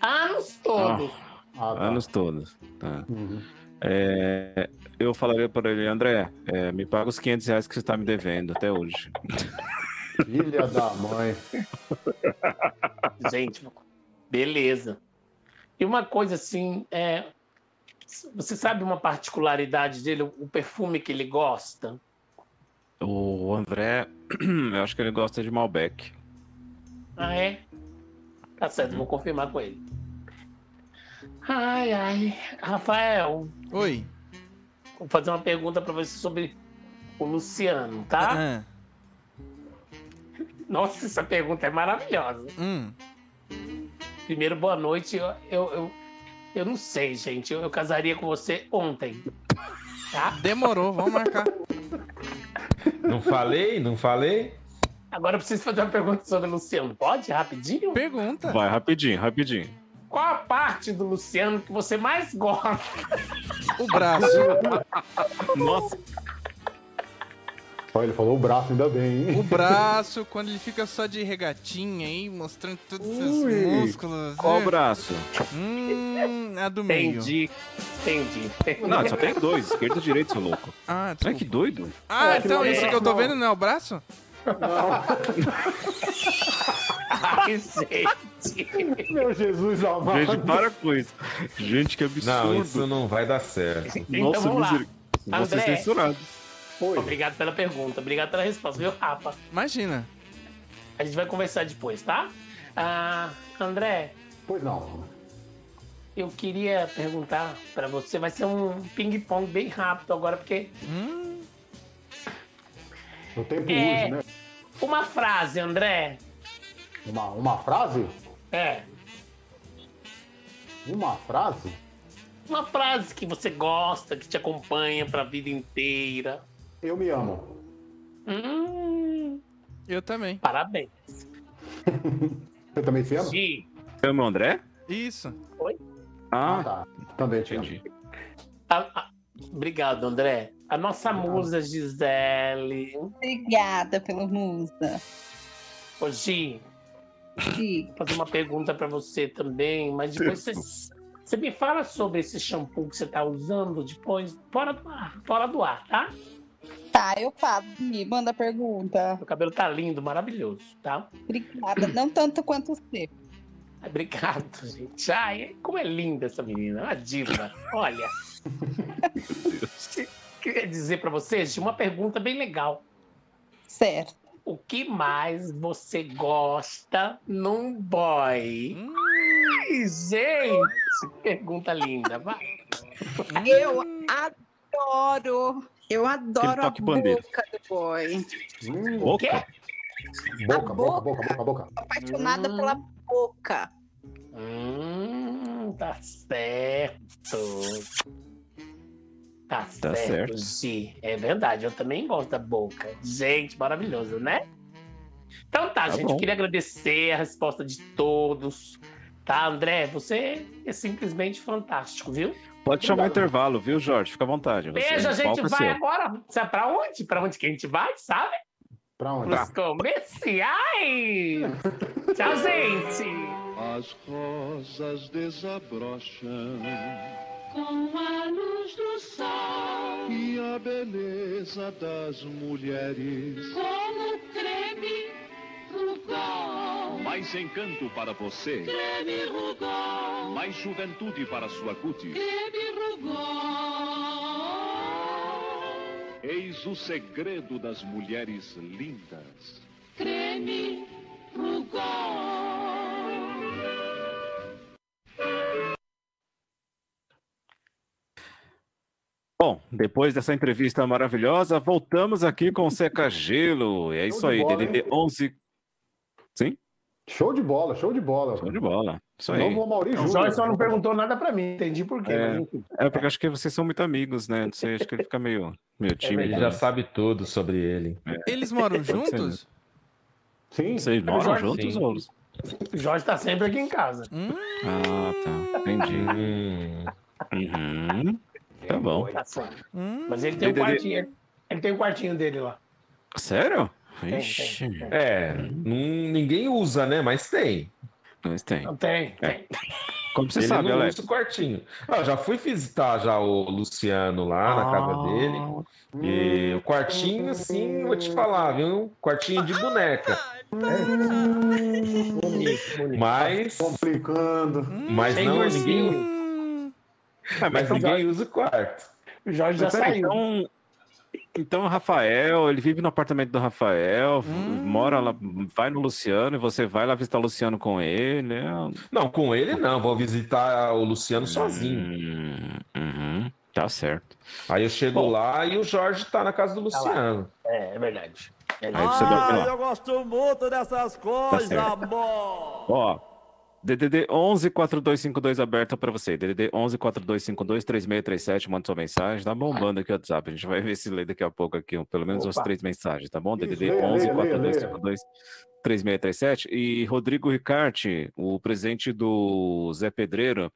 Anos todos. Ah, tá. Anos todos. Tá. Uhum. É, eu falaria para ele, André, é, me paga os 500 reais que você tá me devendo até hoje. Filha da mãe. Gente, beleza. E uma coisa assim, é, você sabe uma particularidade dele, o perfume que ele gosta? O André, eu acho que ele gosta de Malbec. Ah, é? Tá certo, vou confirmar com ele. Ai, ai. Rafael, Oi. vou fazer uma pergunta pra você sobre o Luciano, tá? Ah, Nossa, essa pergunta é maravilhosa. hum. Primeiro, boa noite. Eu, eu, eu, eu não sei, gente. Eu, eu casaria com você ontem. Tá? Demorou, vamos marcar. Não falei? Não falei? Agora eu preciso fazer uma pergunta sobre o Luciano. Pode? Rapidinho? Pergunta. Vai, rapidinho, rapidinho. Qual a parte do Luciano que você mais gosta? O braço. Nossa. Olha, ele falou o braço, ainda bem, hein? O braço, quando ele fica só de regatinha aí, mostrando todos os Ui. músculos. Qual né? braço? Hum, a do meio. Entendi. Entendi. Não, só tem dois, esquerda e direita, seu louco. Ah, Ai, desculpa. que doido. ah É, então não é isso que eu tô vendo não é o braço? Ai, gente. Meu Jesus amado. Gente, para com isso. Gente, que absurdo. Não, isso não vai dar certo. Então vamos lá. miser- Você é André. censurado. Oi. Obrigado pela pergunta. Obrigado pela resposta, viu, Rafa? Imagina. A gente vai conversar depois, tá? Ah, André, Pois não. eu queria perguntar pra você. Vai ser um ping-pong bem rápido agora, porque Hum, O tempo É. urge, né? uma frase, André. Uma, uma frase? É. Uma frase? Uma frase que você gosta, que te acompanha pra vida inteira. Eu me amo. Hum, eu também. parabéns. Você também se ama? Gi, Chama o André? Isso. Ah, Ah, tá. Também te amo. entendi. a- a- obrigado, André. A nossa musa Gisele. Obrigada pela musa. Ô, Gi, Sim. vou fazer uma pergunta pra você também, mas depois você, você me fala sobre esse shampoo que você tá usando depois, fora do ar, fora do ar, tá? Tá, eu falo. Me manda pergunta. Meu cabelo tá lindo, maravilhoso, tá? Obrigada. Não tanto quanto você. Obrigado, gente. Ai, como é linda essa menina, uma diva. Olha, queria dizer pra vocês uma pergunta bem legal. Certo. O que mais você gosta num boy? Hum, Ai, gente, pergunta linda. Vai. Eu adoro. Eu adoro a boca do boy. Hum, Boca? boca, boca, boca, boca, boca. Apaixonada Hum. pela boca. Hum, tá certo. Tá, Tá certo, certo. Gi. É verdade, eu também gosto da boca. Gente, maravilhoso, né? Então tá, Tá gente, bom. eu queria agradecer a resposta de todos. Tá, André, você é simplesmente fantástico, viu? Pode chamar o intervalo, viu, Jorge? Fica à vontade. Você- Beijo, a gente é vai seu. agora. Sabe pra onde? Pra onde que a gente vai, sabe? Pra onde? Pros comerciais. Tchau, gente. as rosas desabrocham Com a luz do sol, e a beleza das mulheres. como creme Rugol. Mais encanto para você. Creme Rugol. Mais juventude para sua cutis. Creme Rugol. Eis o segredo das mulheres lindas. Creme Rugol. Bom, depois dessa entrevista maravilhosa, voltamos aqui com o Seca Gelo. É isso aí, DDD hein? 11. Sim? Show de bola, show de bola. Show de bola. Isso aí. Novo Mauri O Júnior. Jorge só não perguntou nada pra mim, entendi por quê. É, mas é porque acho que vocês são muito amigos, né? Não sei, acho que ele fica meio, meio tímido. Ele já sabe tudo sobre ele. Eles moram né? juntos? Sim. Vocês moram Jorge, juntos sim. ou... O Jorge tá sempre aqui em casa. Ah, tá. Entendi. Hum, Uhum. Tá bom. Tá. Hum, Mas ele tem um quartinho. Ele, ele tem um quartinho dele lá. Sério? Ixi. tem, tem. é, não- ninguém usa, né? Mas tem. Mas tem. Não tem, É. tem. Como você ele sabe, não Alex? usa o quartinho. Ah, já fui visitar já o Luciano lá na casa Ah. dele. E o quartinho, assim, vou te falar, viu? Quartinho de boneca. Bonito, bonito. Mas, Complicando. mas Sem não, ursinho. ninguém, Ah, mas ninguém usa o quarto. O Jorge já Mas saiu. então, então o Rafael, ele vive no apartamento do Rafael, mora lá, vai no Luciano e você vai lá visitar o Luciano com ele. é- Não, com ele não, vou visitar o Luciano sozinho. Hum, uhum, tá certo. Aí eu chego Bom. lá e o Jorge tá na casa do Luciano. É, é verdade. Aí você dorme lá. gosto muito dessas coisas, certo. amor. Ó, DDD 11 4252 aberto pra você. DDD 11 4252 3637, manda sua mensagem. Tá bombando aqui o WhatsApp. A gente vai ver se lê daqui a pouco aqui, pelo menos umas Opa. três mensagens, tá bom? Isso, DDD leia, 11 leia, leia, 4252 3637 e Rodrigo Ricarte, o presidente do Zé Pedreiro,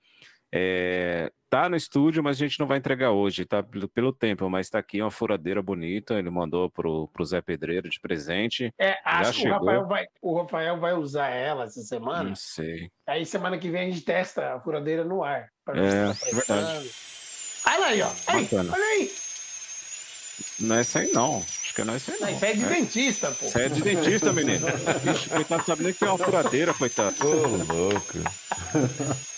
é, tá no estúdio, mas a gente não vai entregar hoje, tá? Pelo, pelo tempo, mas tá aqui uma furadeira bonita. Ele mandou pro, pro Zé Pedreiro de presente. É, acho que o. Rafael, vai, o Rafael vai usar ela essa semana. Não sei. Aí semana que vem a gente testa a furadeira no ar. pra É, tá verdade. prestando. Olha aí, ó. Aí, olha aí. Não é isso aí, não. Acho que não é isso aí, não. Isso aí é de dentista, pô. Isso aí é de dentista, menino. Vixe, coitado, sabe nem que tem uma furadeira, coitado. Ô, louco.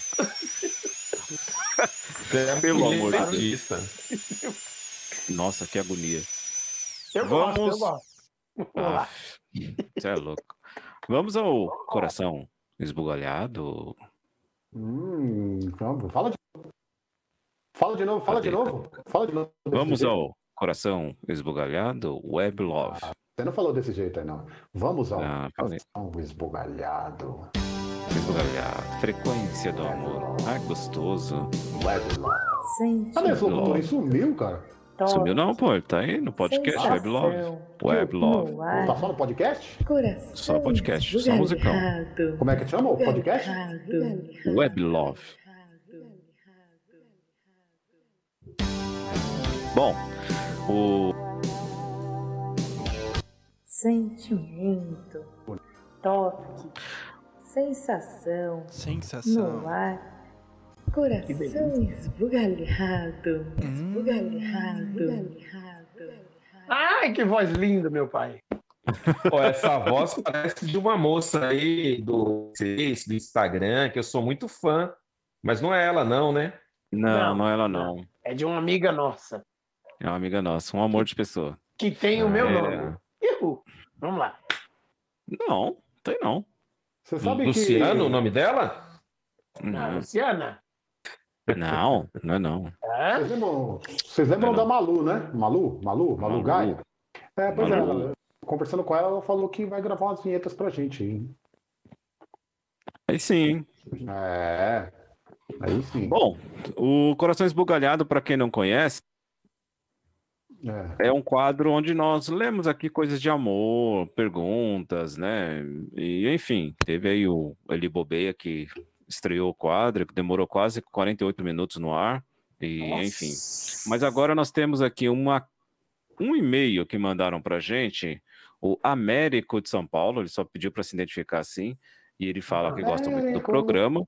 Pelo amor de Deus. Nossa, que agonia. Eu Vamos. gosto, eu gosto. Vamos lá. Você é louco. Vamos ao coração esbugalhado. Hum, fala de Fala de novo, fala de novo. Fala de novo. Vamos jeito. ao coração esbugalhado, Web Love. Você não falou desse jeito aí, não. Vamos ao Ah, ao esbugalhado. Frequência do amor. Ai, gostoso. Esse locutor? Love. Ele sumiu, cara. Sumiu não, pô. Ele tá aí no podcast Web Love. Web Love. No ar, Tá só no podcast? coração Só podcast, só musicão. Como é que chama o podcast? Esbugalhado. Web Love. Bom, o Sentimento, toque, sensação, Sensação. no ar, coração esbugalhado, esbugalhado. Ai, que voz linda, meu pai. Pô, essa voz parece de uma moça aí do do Instagram, que eu sou muito fã. Mas não é ela, não, né? Não, Não, não é ela não. É de uma amiga nossa, É uma amiga nossa, um amor de pessoa. que tem o meu É. nome. Ihu. Vamos lá. Não, tem não. Você sabe Luciano, o que. nome dela? Ah, Não, Luciana. não, não é não. Hã? Vocês lembram, vocês lembram Não. da Malu, né? Malu? Malu? Malu, Malu. Gaia? É, pois é, Malu. ela- conversando com ela, ela falou que vai gravar umas vinhetas pra gente. hein? Aí sim, hein? É. Aí sim. Bom, o Coração Esbugalhado, para quem não conhece, É. é um quadro onde nós lemos aqui coisas de amor, perguntas, né? E enfim, teve aí o Eli Bobeia que estreou o quadro, que demorou quase 48 minutos no ar. E enfim. Mas agora nós temos aqui uma, um e-mail que mandaram pra gente, o Américo de São Paulo, ele só pediu para se identificar assim. E ele fala que gosta muito do programa,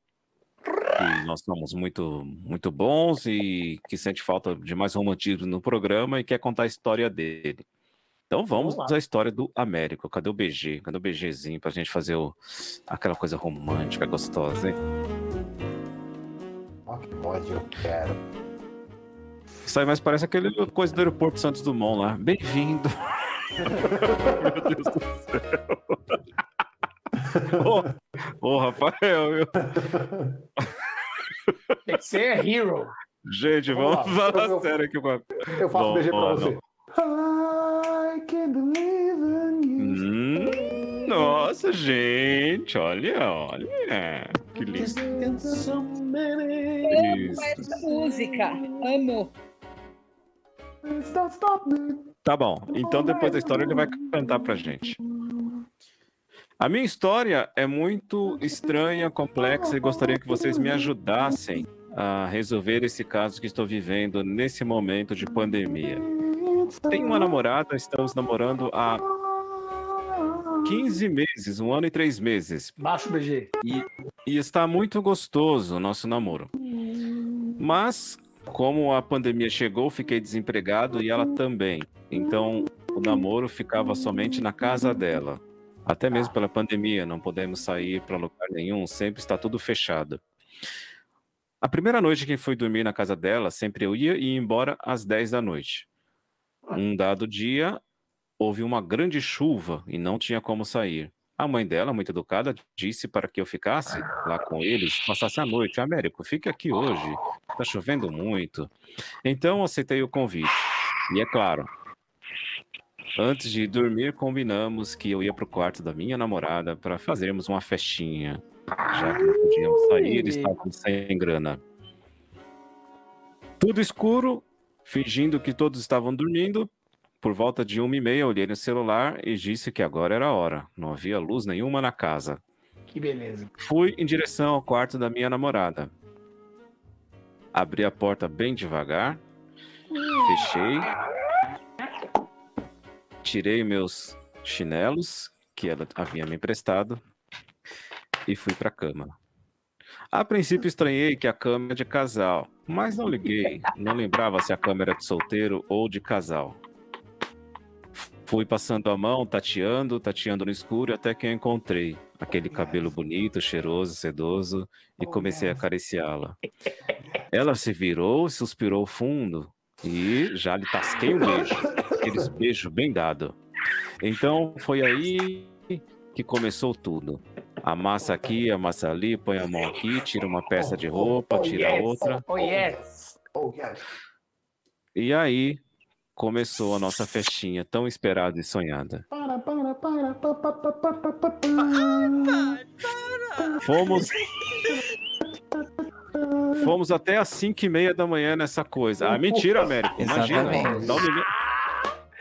que nós somos muito, muito bons e que sente falta de mais romantismo no programa e quer contar a história dele. Então vamos Vamos à história do Américo. Cadê o BG? Cadê o BGzinho pra gente fazer o, aquela coisa romântica, gostosa, hein? Ódio eu quero. Isso aí mais parece aquele coisa do aeroporto Santos Dumont lá. Bem-vindo. Meu Deus do céu. Ô, ô, Rafael, eu... Tem que ser hero. gente, vamos Vamos lá, falar eu- sério aqui. Eu faço Bom, BG pra ó, você. não. I can believe in you. Hum, nossa, gente, olha, olha. Que lindo. Essa música. Amo. Stop, stop me. Tá bom. Então, depois da história, ele vai cantar pra gente. A minha história é muito estranha, complexa e gostaria que vocês me ajudassem a resolver esse caso que estou vivendo nesse momento de pandemia. Tenho uma namorada, estamos namorando há 15 meses, um ano e três meses. Baixo BG. E, e está muito gostoso o nosso namoro. Mas, como a pandemia chegou, fiquei desempregado e ela também. Então, o namoro ficava somente na casa dela. Até mesmo pela pandemia, não podemos sair para lugar nenhum, sempre está tudo fechado. A primeira noite que fui dormir na casa dela, sempre eu ia e ia embora às 10 da noite. Um dado dia, houve uma grande chuva e não tinha como sair. A mãe dela, muito educada, disse para que eu ficasse lá com eles, passasse a noite. Américo, fique aqui hoje, está chovendo muito. Então aceitei o convite. E é claro, antes de dormir, combinamos que eu ia para o quarto da minha namorada para fazermos uma festinha, já que não podíamos sair e estávamos sem grana. Tudo escuro, fingindo que todos estavam dormindo. Por volta de uma e meia, olhei no celular e disse que agora era a hora. Não havia luz nenhuma na casa. Que beleza. Fui em direção ao quarto da minha namorada. Abri a porta bem devagar, fechei, tirei meus chinelos que ela havia me emprestado e fui para a cama. A princípio estranhei que a cama era de casal, mas não liguei, não lembrava se a cama era de solteiro ou de casal. Fui passando a mão, tateando, tateando no escuro, até que eu encontrei aquele cabelo bonito, cheiroso, sedoso, e comecei a acariciá-la. Ela se virou, suspirou fundo e já lhe tasquei um beijo, aqueles beijos bem dado. Então foi aí que começou tudo. Amassa aqui, amassa ali, põe a mão aqui, tira uma peça de roupa, tira outra. Oh, yes. Oh, yes. E aí começou a nossa festinha tão esperada e sonhada. Para, para, para, pa, pa, pa, pa, pa, pa, pa. Fomos. Fomos até às 5 e meia da manhã nessa coisa. Ah, mentira, Américo. Imagina. Exatamente. Não me,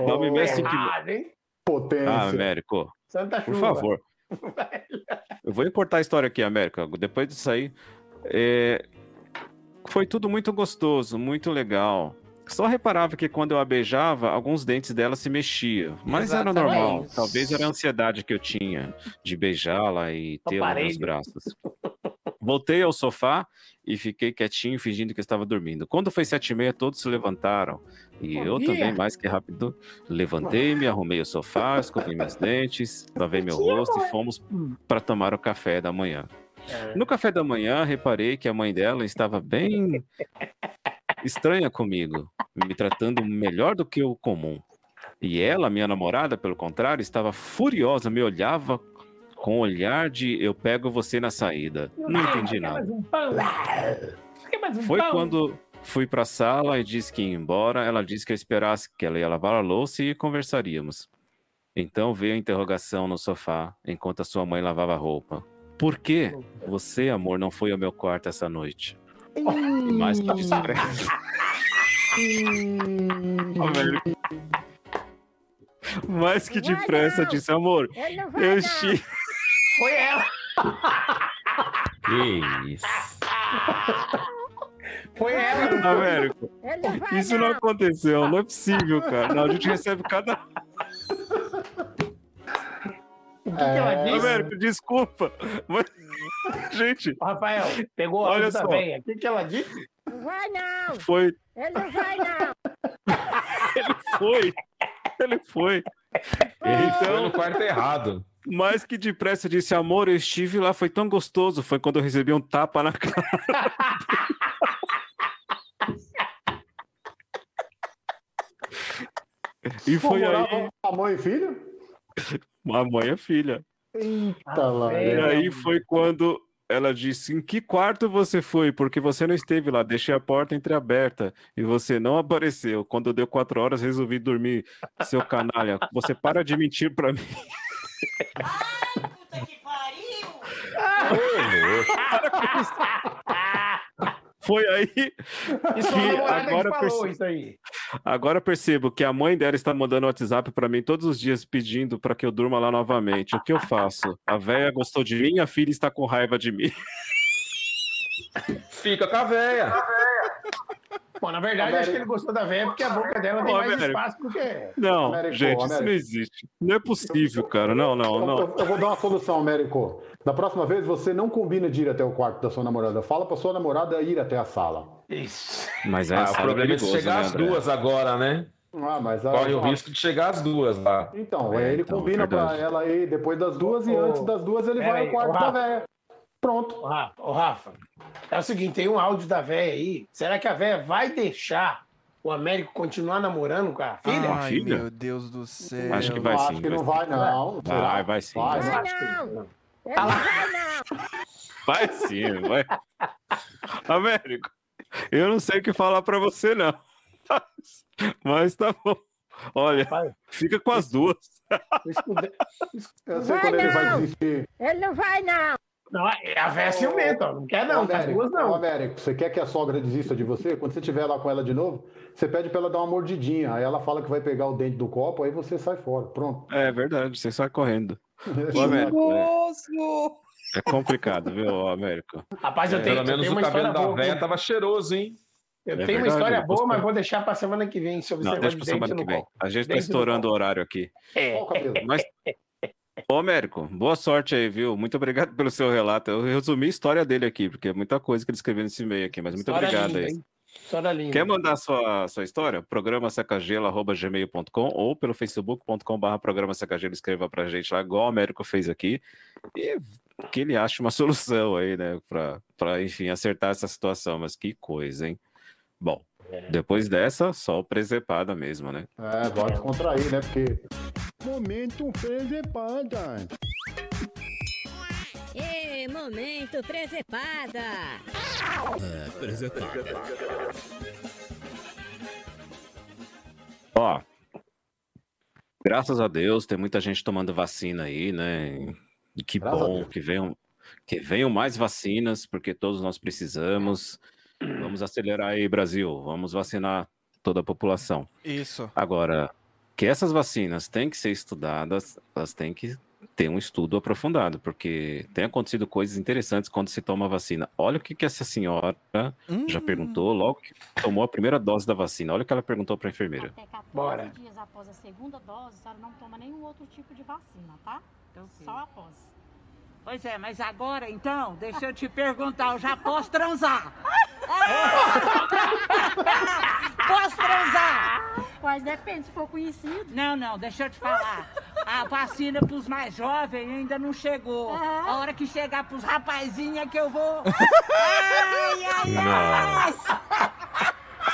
não me meça 5 e meia. Potência. Ah, Américo. Santa Por chuva. favor. Eu vou importar a história aqui, América. Depois disso aí. é, Foi tudo muito gostoso, muito legal. Só reparava que quando eu a beijava, alguns dentes dela se mexiam. Mas era Exatamente. normal. Talvez era a ansiedade que eu tinha de beijá-la e tê-la nos braços. Voltei ao sofá e fiquei quietinho, fingindo que estava dormindo. Quando foi sete e meia, todos se levantaram. E eu Bom também, dia. mais que rápido, levantei-me, arrumei o sofá, escovei meus dentes, lavei meu rosto e fomos para tomar o café da manhã. No café da manhã, reparei que a mãe dela estava bem estranha comigo, me tratando melhor do que o comum. E ela, minha namorada, pelo contrário, estava furiosa, me olhava com um olhar de eu pego você na saída. Não entendi nada. Foi quando fui para a sala e disse que ia embora. Ela disse que eu esperasse que ela ia lavar a louça e conversaríamos. Então veio a interrogação no sofá, enquanto a sua mãe lavava a roupa. Por que você, amor, não foi ao meu quarto essa noite? E mais que discreto. Américo. Mais que depressa, disse, amor. Eu não. Foi ela. Que isso. Foi ela. Américo, Ele isso não aconteceu, não é possível, cara. Não, a gente recebe cada. O que, que ela disse? Américo, desculpa. Mas, gente, Rafael, pegou a Olha só. velha. O que, que ela disse? Não vai não. foi, Ele não vai não. foi. Ele foi. Ele foi Então, no quarto errado. Mais que depressa disse, amor, eu estive lá, foi tão gostoso. Foi quando eu recebi um tapa na cara. E foi aí, A mãe e filho? a mãe e filha. Eita lá. E aí foi quando ela disse: Em que quarto você foi? Porque você não esteve lá, deixei a porta entreaberta e você não apareceu. Quando deu quatro horas, resolvi dormir, seu canalha. Você para de mentir pra mim. Foi aí Isso que foi a que agora, falou isso aí. agora percebo que a mãe dela está mandando WhatsApp pra mim todos os dias pedindo pra que eu durma lá novamente. O que eu faço? A véia gostou de mim, a filha está com raiva de mim. Fica com a véia. Bom, na verdade, acho que ele gostou da velha porque a boca dela tem mais Américo. espaço do que. Não, Américo, gente, isso não Américo. existe. Não é possível, cara. Não, não, Eu, não. eu- eu vou dar uma solução, Américo. Da próxima vez, você não combina de ir até o quarto da sua namorada. Fala pra sua namorada ir até a sala. Isso. Mas é Ah, o problema é de perigoso, chegar né, às duas agora, né? Ah, mas a- Corre o risco de chegar às duas lá. Então, É, aí ele então, combina pra verdade. ela ir depois das duas e Ô, antes das duas ele vai aí, ao quarto da véia. Pronto. Ô, Rafa, ô, Rafa, é o seguinte, tem um áudio da véia aí. Será que a véia vai deixar o Américo continuar namorando com a filha? Ai, filha? meu Deus do céu. Acho que vai acho sim. que não vai não. sim. Vai, vai sim. Vai, Vai, acho não. não. Não vai não. vai sim, vai. Américo, eu não sei o que falar pra você, não. Mas tá bom. Olha, Vai. fica com as duas. Eu sei Vai quando ele vai não. desistir. Ele não vai não. Não, é a véia ciumenta. Não quer não, tá Américo, duas ô, não. Américo, você quer que a sogra desista de você? Quando você estiver lá com ela de novo, você pede pra ela dar uma mordidinha. Aí ela fala que vai pegar o dente do copo, aí você sai fora. Pronto. É verdade, você sai correndo. Ô, Américo, é, é complicado, viu, Américo? Rapaz, eu tenho, Pelo menos tenho o uma cabelo história da boa. véia tava cheiroso, hein? Eu É tenho uma verdade, história eu boa, gostei. mas vou deixar pra semana que vem sobre Não, deixa dente semana que vem. copo. A gente tá no estourando o horário aqui. É, Qual o cabelo? Mas, ô Américo, boa sorte aí, viu? Muito obrigado pelo seu relato. Eu resumi a história dele aqui, porque é muita coisa que ele escreveu nesse e-mail aqui, mas muito História obrigado linda, aí. hein? História linda. Quer mandar sua, sua história? Programa secagelo.gmail.com ou pelo facebook.com.br programa secagelo. Escreva pra gente lá, igual o Américo fez aqui. E que ele ache uma solução aí, né? Pra, pra enfim, acertar essa situação. Mas que coisa, hein? Bom, depois dessa, só o presepada mesmo, né? É, vai descontrair, né? Porque Momento presepada. Ê, momento presepada. É, presepada. Ó, graças a Deus tem muita gente tomando vacina aí, né? E que Graças bom que venham, que venham mais vacinas, porque todos nós precisamos. Vamos acelerar aí, Brasil. Vamos vacinar toda a população. Isso. Agora, que essas vacinas têm que ser estudadas, elas têm que ter um estudo aprofundado, porque tem acontecido coisas interessantes quando se toma a vacina. Olha o que, que essa senhora já perguntou logo que tomou a primeira dose da vacina. Olha o que ela perguntou para a enfermeira. Até 14 Bora. dias após a segunda dose, a senhora não toma nenhum outro tipo de vacina, tá? Só após. Pois é, mas agora então, deixa eu te perguntar, eu já posso transar? posso transar? Mas depende, se for conhecido. Não, não, deixa eu te falar. A vacina pros mais jovens ainda não chegou. A hora que chegar pros rapazinhos é que eu vou. Ai, ai, ai!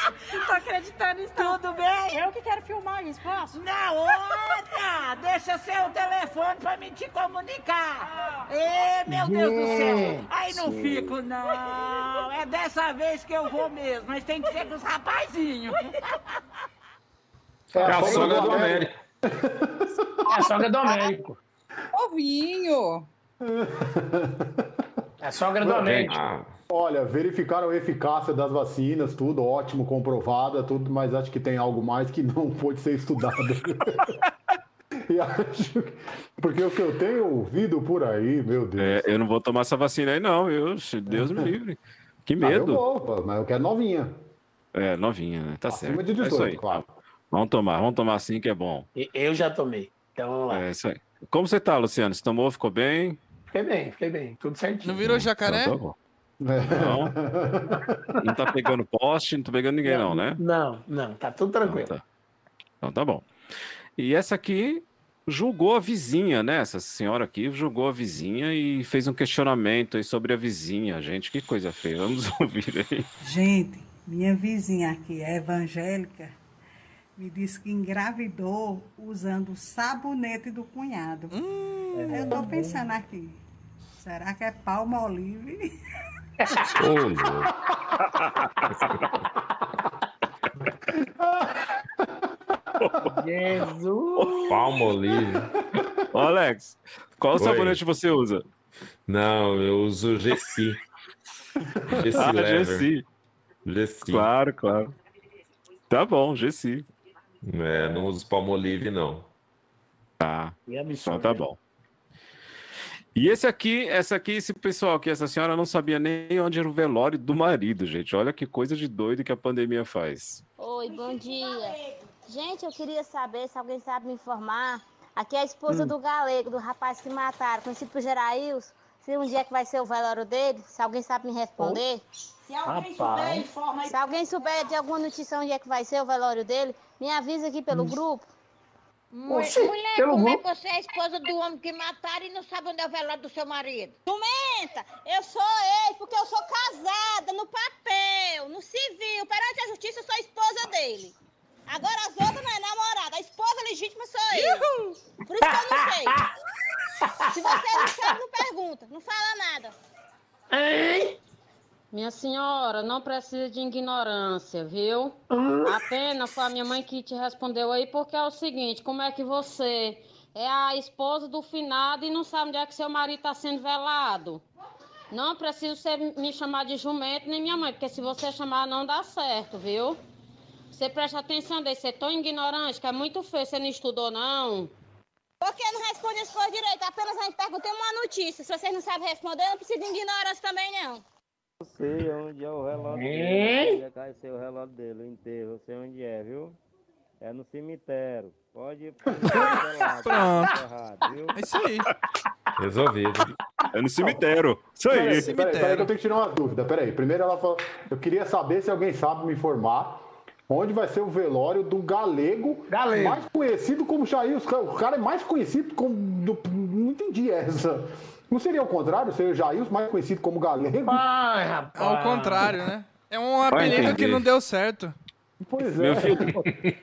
Tô acreditando não. Tudo bem? Eu que quero filmar isso, posso? Na hora! Deixa seu telefone pra me te comunicar. Ê, meu Deus do céu! Aí não fico, não. É dessa vez que eu vou mesmo, mas tem que ser com os rapazinhos. é a sogra do. Américo. É a sogra do Américo. Ovinho! É a sogra do Américo. Olha, verificaram a eficácia das vacinas, tudo ótimo, comprovada, tudo, mas acho que tem algo mais que não pode ser estudado. e acho que, porque o que eu tenho ouvido por aí, meu Deus. É, eu não vou tomar essa vacina aí, não. Eu, Deus me livre. Que Ah, eu medo. vou, mas eu quero novinha. É, novinha, né? Tá Acima certo. de é isso 18, aí. claro. Vamos tomar, vamos tomar assim que é bom. Eu já tomei. Então vamos lá. É isso aí. Como você tá, Luciano? Você tomou, ficou bem? Fiquei bem, fiquei bem. Tudo certinho. Não virou jacaré? Então tá bom. Não. Não tá pegando poste, não tá pegando ninguém, não, né? Não, não, tá tudo tranquilo. Então tá. Então tá bom. E essa aqui julgou a vizinha, né? Essa senhora aqui julgou a vizinha e fez um questionamento aí sobre a vizinha. Gente, que coisa feia. Vamos ouvir aí. Gente, minha vizinha aqui é evangélica, me disse que engravidou usando o sabonete do cunhado. Eu tô pensando aqui, será que é palma olive? Jesus! Palmolive. Ô, Alex, qual Oi. sabonete você usa? Não, eu uso Gessi. Gessi Ah, Lever. Gessi. Gessi. Claro, claro. Tá bom, Gessi. É, não uso Palmolive, não. Tá. Então tá bom. E esse aqui, essa aqui, esse pessoal aqui, essa senhora não sabia nem onde era o velório do marido, gente. Olha que coisa de doido que a pandemia faz. Oi, bom dia. Gente, eu queria saber se alguém sabe me informar. Aqui é a esposa Hum. do galego, do rapaz que mataram, conhecido por Gerails. Se um dia que vai ser o velório dele, se alguém sabe me responder. Se alguém souber, Rapaz. informa Se alguém souber de alguma notícia onde é que vai ser o velório dele, me avisa aqui pelo grupo. Mulher, pelo como é que você é esposa do homem que mataram e não sabe onde é o velório do seu marido? Jumenta, eu sou ex porque eu sou casada no papel, no civil. Perante a justiça, eu sou esposa dele. Agora as outras não é namorada. A esposa legítima sou eu. Por isso que eu não sei. Se você não sabe, não pergunta. Não fala nada. Minha senhora, não precisa de ignorância, viu? Apenas foi a minha mãe que te respondeu aí, porque é o seguinte, como é que você é a esposa do finado e não sabe onde é que seu marido está sendo velado? Não precisa você me chamar de jumento nem minha mãe, porque se você chamar não dá certo, viu? Você presta atenção desse, você é tão ignorante que é muito feio, você não estudou não. Por que não responde as coisas direito? Apenas a gente pergunta uma notícia. Se vocês não sabem responder, não precisa de ignorância também, não. Eu sei onde é o relógio dele. É ser o relógio dele, o enterro. Eu sei onde é, viu? É no cemitério. Pode ir pro Pronto. É isso aí. Resolvido. É no cemitério. Isso Peraí, aí. peraí, peraí, que eu tenho que tirar uma dúvida. Peraí. Primeiro ela falou. Eu queria saber se alguém sabe me informar onde vai ser o velório do galego, Galego. mais conhecido como Jair. O cara é mais conhecido como. do- não entendi essa. Não seria o contrário? Seria o Jair mais conhecido como galego? Ai, É rapaz. o contrário, né? É um apelido que não deu certo. Pois Meu filho,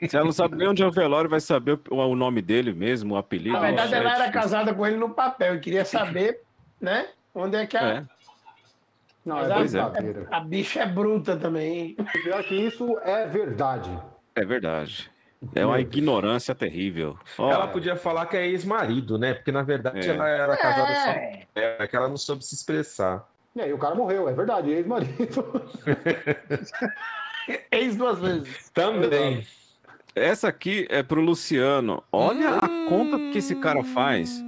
se ela não sabe nem onde é o velório, vai saber o, o nome dele mesmo, o apelido. Na verdade, ela era casada com ele no papel e queria saber, né? Onde é que a. É. Não, Mas é a, brincadeira. a bicha é bruta também, hein? Pior que isso é verdade. É verdade. É uma ignorância terrível. Ó, Ela podia falar que é ex-marido, né? Porque na verdade É. ela era casada só. É. É que ela não soube se expressar. E aí o cara morreu, é verdade, ex-marido. Ex duas vezes. Também. Essa aqui é pro Luciano. Olha a conta que esse cara faz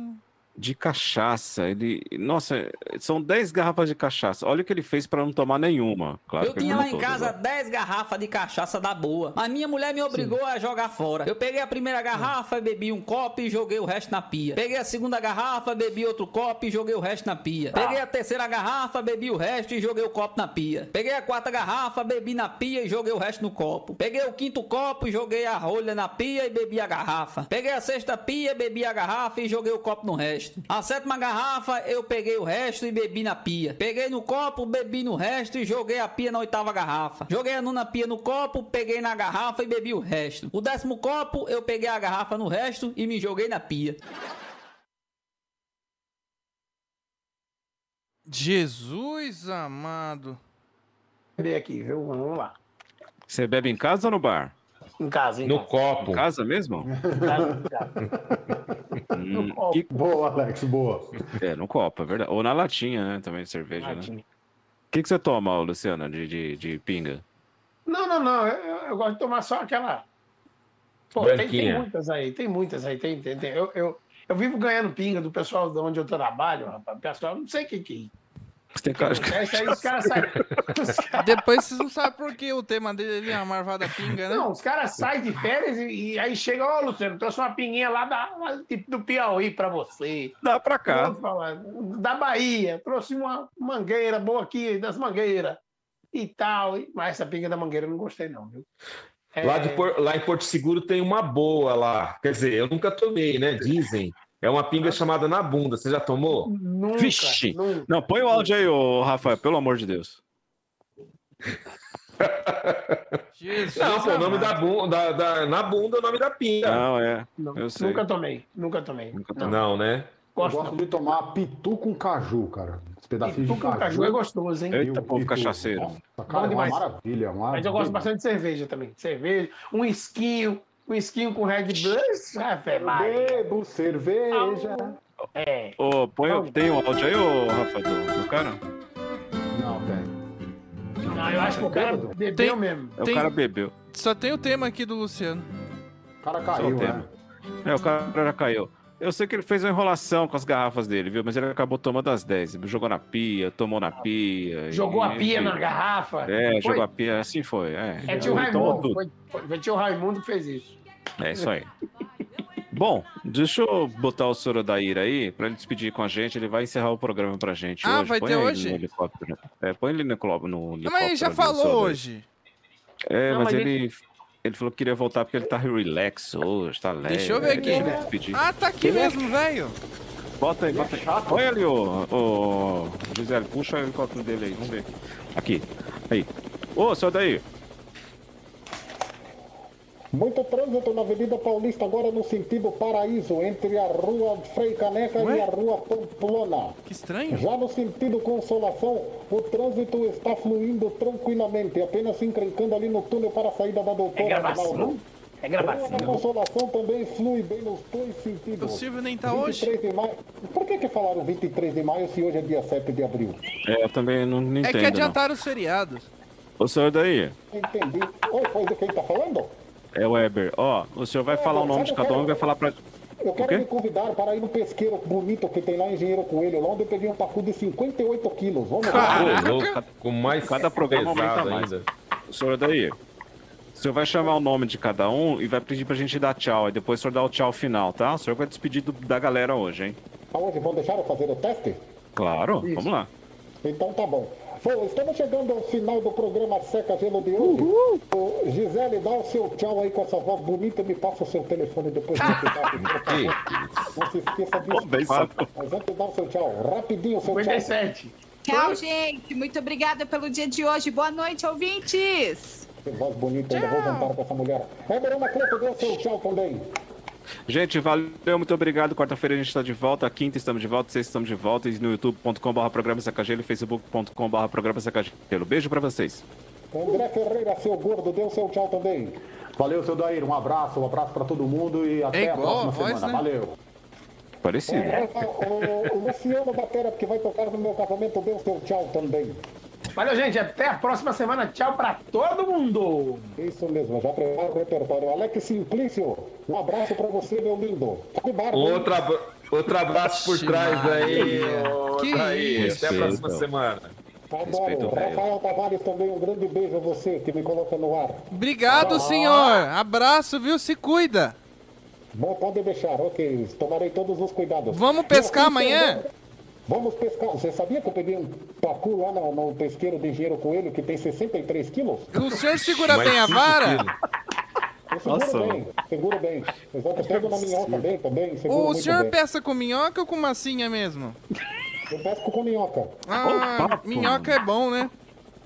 de cachaça. Ele, nossa, são 10 garrafas de cachaça. Olha o que ele fez pra não tomar nenhuma. Claro Eu tinha lá em casa ó. 10 garrafas de cachaça da boa. Mas minha mulher me obrigou a jogar fora. Eu peguei a primeira garrafa, bebi um copo e joguei o resto na pia. Peguei a segunda garrafa, bebi outro copo e joguei o resto na pia. Peguei a terceira garrafa, bebi o resto e joguei o copo na pia. Peguei a quarta garrafa, bebi na pia e joguei o resto no copo. Peguei o quinto copo e joguei a rolha na pia e bebi a garrafa. Peguei a sexta pia, bebi a garrafa e joguei o copo no resto. A sétima garrafa, eu peguei o resto e bebi na pia. Peguei no copo, bebi no resto e joguei a pia na oitava garrafa. Joguei a nona pia no copo, peguei na garrafa e bebi o resto. O décimo copo, eu peguei a garrafa no resto e me joguei na pia. Jesus amado. Ver aqui, viu? Vamos lá. Você bebe em casa ou no bar? Em casa, em No casa. copo. Em casa mesmo? Em casa, em casa. Hum, copo. que- Boa, Alex, boa. É, no copo, é verdade. Ou na latinha, né? Também de cerveja, né? Latinha. O que, que você toma, Luciana, de, de, de pinga? Não, não, não. Eu, eu- gosto de tomar só aquela. Pô, tem, tem muitas aí, tem muitas aí, tem, tem, tem. Eu, eu, eu vivo ganhando pinga do pessoal de onde eu trabalho, rapaz. Pessoal, não sei o que que. Tem cara aí os caras saem. Depois vocês não sabem por que o tema dele é a marvada pinga, né? Não, os caras saem de férias e, e aí chega, ó, Luciano, trouxe uma pinguinha lá, da, do Piauí pra você. Dá pra cá. Da Bahia, trouxe uma mangueira boa aqui, das mangueiras e tal. e- Mas essa pinga da mangueira eu não gostei, não, viu? É, Lá, de Por- lá em Porto Seguro tem uma boa lá. Quer dizer, eu nunca tomei, né? Dizem. É uma pinga chamada na bunda. Você já tomou? Nunca, Vixe! nunca. Não, põe o áudio aí, ô Rafael, pelo amor de Deus. Jesus, Não, pô, o nome da bunda, da, da- na bunda é o nome da pinga. Não, é. Não, Eu sei. Nunca tomei, nunca tomei. Não. Não, né? Eu Gosto gosto de tomar pitu com caju, cara. Os pedacinhos Pitu de com caju. caju é gostoso, hein? Eita, povo cachaceiro. Nossa, cara, é uma maravilha. Uma Mas eu gosto bastante de cerveja também. Cerveja, um esquinho, um esquinho com Red Bull. Ave Maria. Bebo cerveja. É. Ô, põe, tem o áudio aí, ô Rafael, do, do cara? Não, tem. Não, eu acho que o cara bebeu Tem- mesmo. É, Tem- O cara bebeu. Só tem o tema aqui do Luciano. O cara caiu, tema. né? É, o cara já caiu. Eu sei que ele fez uma enrolação com as garrafas dele, viu? Mas ele acabou tomando as 10. Jogou na pia, tomou na pia. Jogou a e- pia na garrafa. É, Foi? jogou a pia, assim foi. É, É tio Raimundo. Foi, foi, foi tio Raimundo que fez isso. É isso aí. Bom, deixa eu botar o Soro da Ira aí, pra ele despedir com a gente. Ele vai encerrar o programa pra gente Ah, hoje. vai Põe ter hoje? No helicóptero. É, põe ele no, no Não, mas ele já helicóptero o falou hoje. É, Não, mas, mas ele, ele falou que queria voltar porque ele tá relax hoje, tá leve. Deixa eu ver aqui. Deixa ele despedir. Ah, tá aqui mesmo, velho. Bota aí, bota aí. Põe ali, ô, ô, Gisele, puxa o helicóptero dele aí, vamos ver. Aqui, aí. Ô, daí. Muito trânsito na Avenida Paulista, agora no sentido Paraíso, entre a Rua Frei Caneca Ué? e a Rua Pamplona. Que estranho. Já no sentido Consolação, o trânsito está fluindo tranquilamente, apenas se encrencando ali no túnel para a saída da doutora É gravação. Arnaldo. É Rua gravação. da Consolação também flui bem nos dois sentidos. O Silvio nem tá hoje. 23 de maio. Por que, que falaram 23 de maio se hoje é dia 7 de abril? É, eu também não, não É entendo, que não. adiantaram os feriados. Ô, senhor daí. Entendi. Oi, foi de quem tá falando? É o Weber. Ó, o senhor vai falar o nome de cada um e vai falar pra... Eu quero me convidar para ir no pesqueiro bonito que tem lá em Engenheiro Coelho, lá onde eu peguei um pacu de 58 quilos. Vamos lá. Com mais Cada programa aumenta mais. ainda. O senhor daí. O senhor vai chamar o nome de cada um e vai pedir pra gente dar tchau. E depois o senhor dá o tchau final, tá? O senhor vai despedir do- da galera hoje, hein? Hoje vão deixar eu fazer o teste? Claro, vamos lá. Então tá bom. Bom, estamos chegando ao final do programa Seca Gelo de hoje. Ô, Gisele, dá o seu tchau aí com essa voz bonita e me passa o seu telefone depois do favor. Não se esqueça disso. Mas antes dá o seu tchau. Rapidinho o seu tchau. 57. Tchau, gente. Muito obrigada pelo dia de hoje. Boa noite, ouvintes. Que voz bonita, ainda vou jantar com essa mulher. Heber Anacleto, dê o seu tchau também. Gente, valeu, muito obrigado. Quarta-feira a gente está de volta, quinta estamos de volta, sexta estamos de volta e no youtube.com.br programa Sacagelo e facebook.com.br programa Sacagelo. Beijo pra vocês. André Ferreira, seu gordo, dê o seu tchau também. Valeu, seu Daír. Um abraço, um abraço pra todo mundo e até É a próxima voz, semana. né? Valeu. Parecido. O, o Luciano Batera, que vai tocar no meu casamento, dê o seu tchau também. Valeu, gente. Até a próxima semana. Tchau pra todo mundo. Isso mesmo, já prepara o repertório. Alex Simplício, um abraço pra você, meu lindo. Tá barba, hein? Outro, abra- outro abraço por trás aí. Que Daí. Até a isso? próxima semana. Adoro. velho. Rafael Tavares também, um grande beijo a você que me coloca no ar. Obrigado, senhor. Abraço, viu? Se cuida. Bom, pode deixar, ok. Tomarei todos os cuidados. Vamos pescar amanhã? Vamos pescar. Você sabia que eu peguei um pacu lá no, no pesqueiro de Engenheiro Coelho que tem 63 quilos? O senhor segura Mais bem a vara? Eu seguro Nossa. bem, seguro bem. Exato, eu pego na minhoca bem também, O muito senhor bem. peça com minhoca ou com massinha mesmo? Eu pesco com minhoca. Ah, papo. minhoca é bom, né?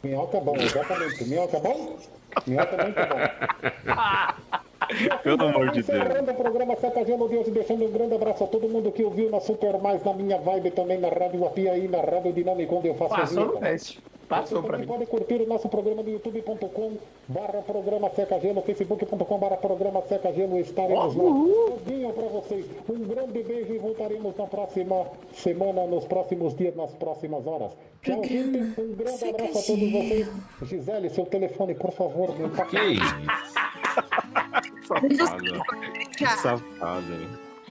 Minhoca é bom, exatamente. Minhoca é bom? Minhoca é muito bom. Pelo amor de Deus. Encerrando o programa Gelo de hoje, deixando um grande abraço a todo mundo que ouviu na Super Mais, na minha vibe também, na Rádio Apiaí, na Rádio Dinâmica, onde eu faço Passou no teste. Passou também mim. pode curtir o nosso programa no youtube.com barra programa Seca Gelo, facebook.com barra programa Seca Gelo, estaremos lá. Tudinho pra vocês. Um grande beijo e voltaremos na próxima semana, nos próximos dias, nas próximas horas. Tchau, gente. Um grande abraço a todos vocês. Gisele, seu telefone, por favor, meu Que isso? Safado. Safado.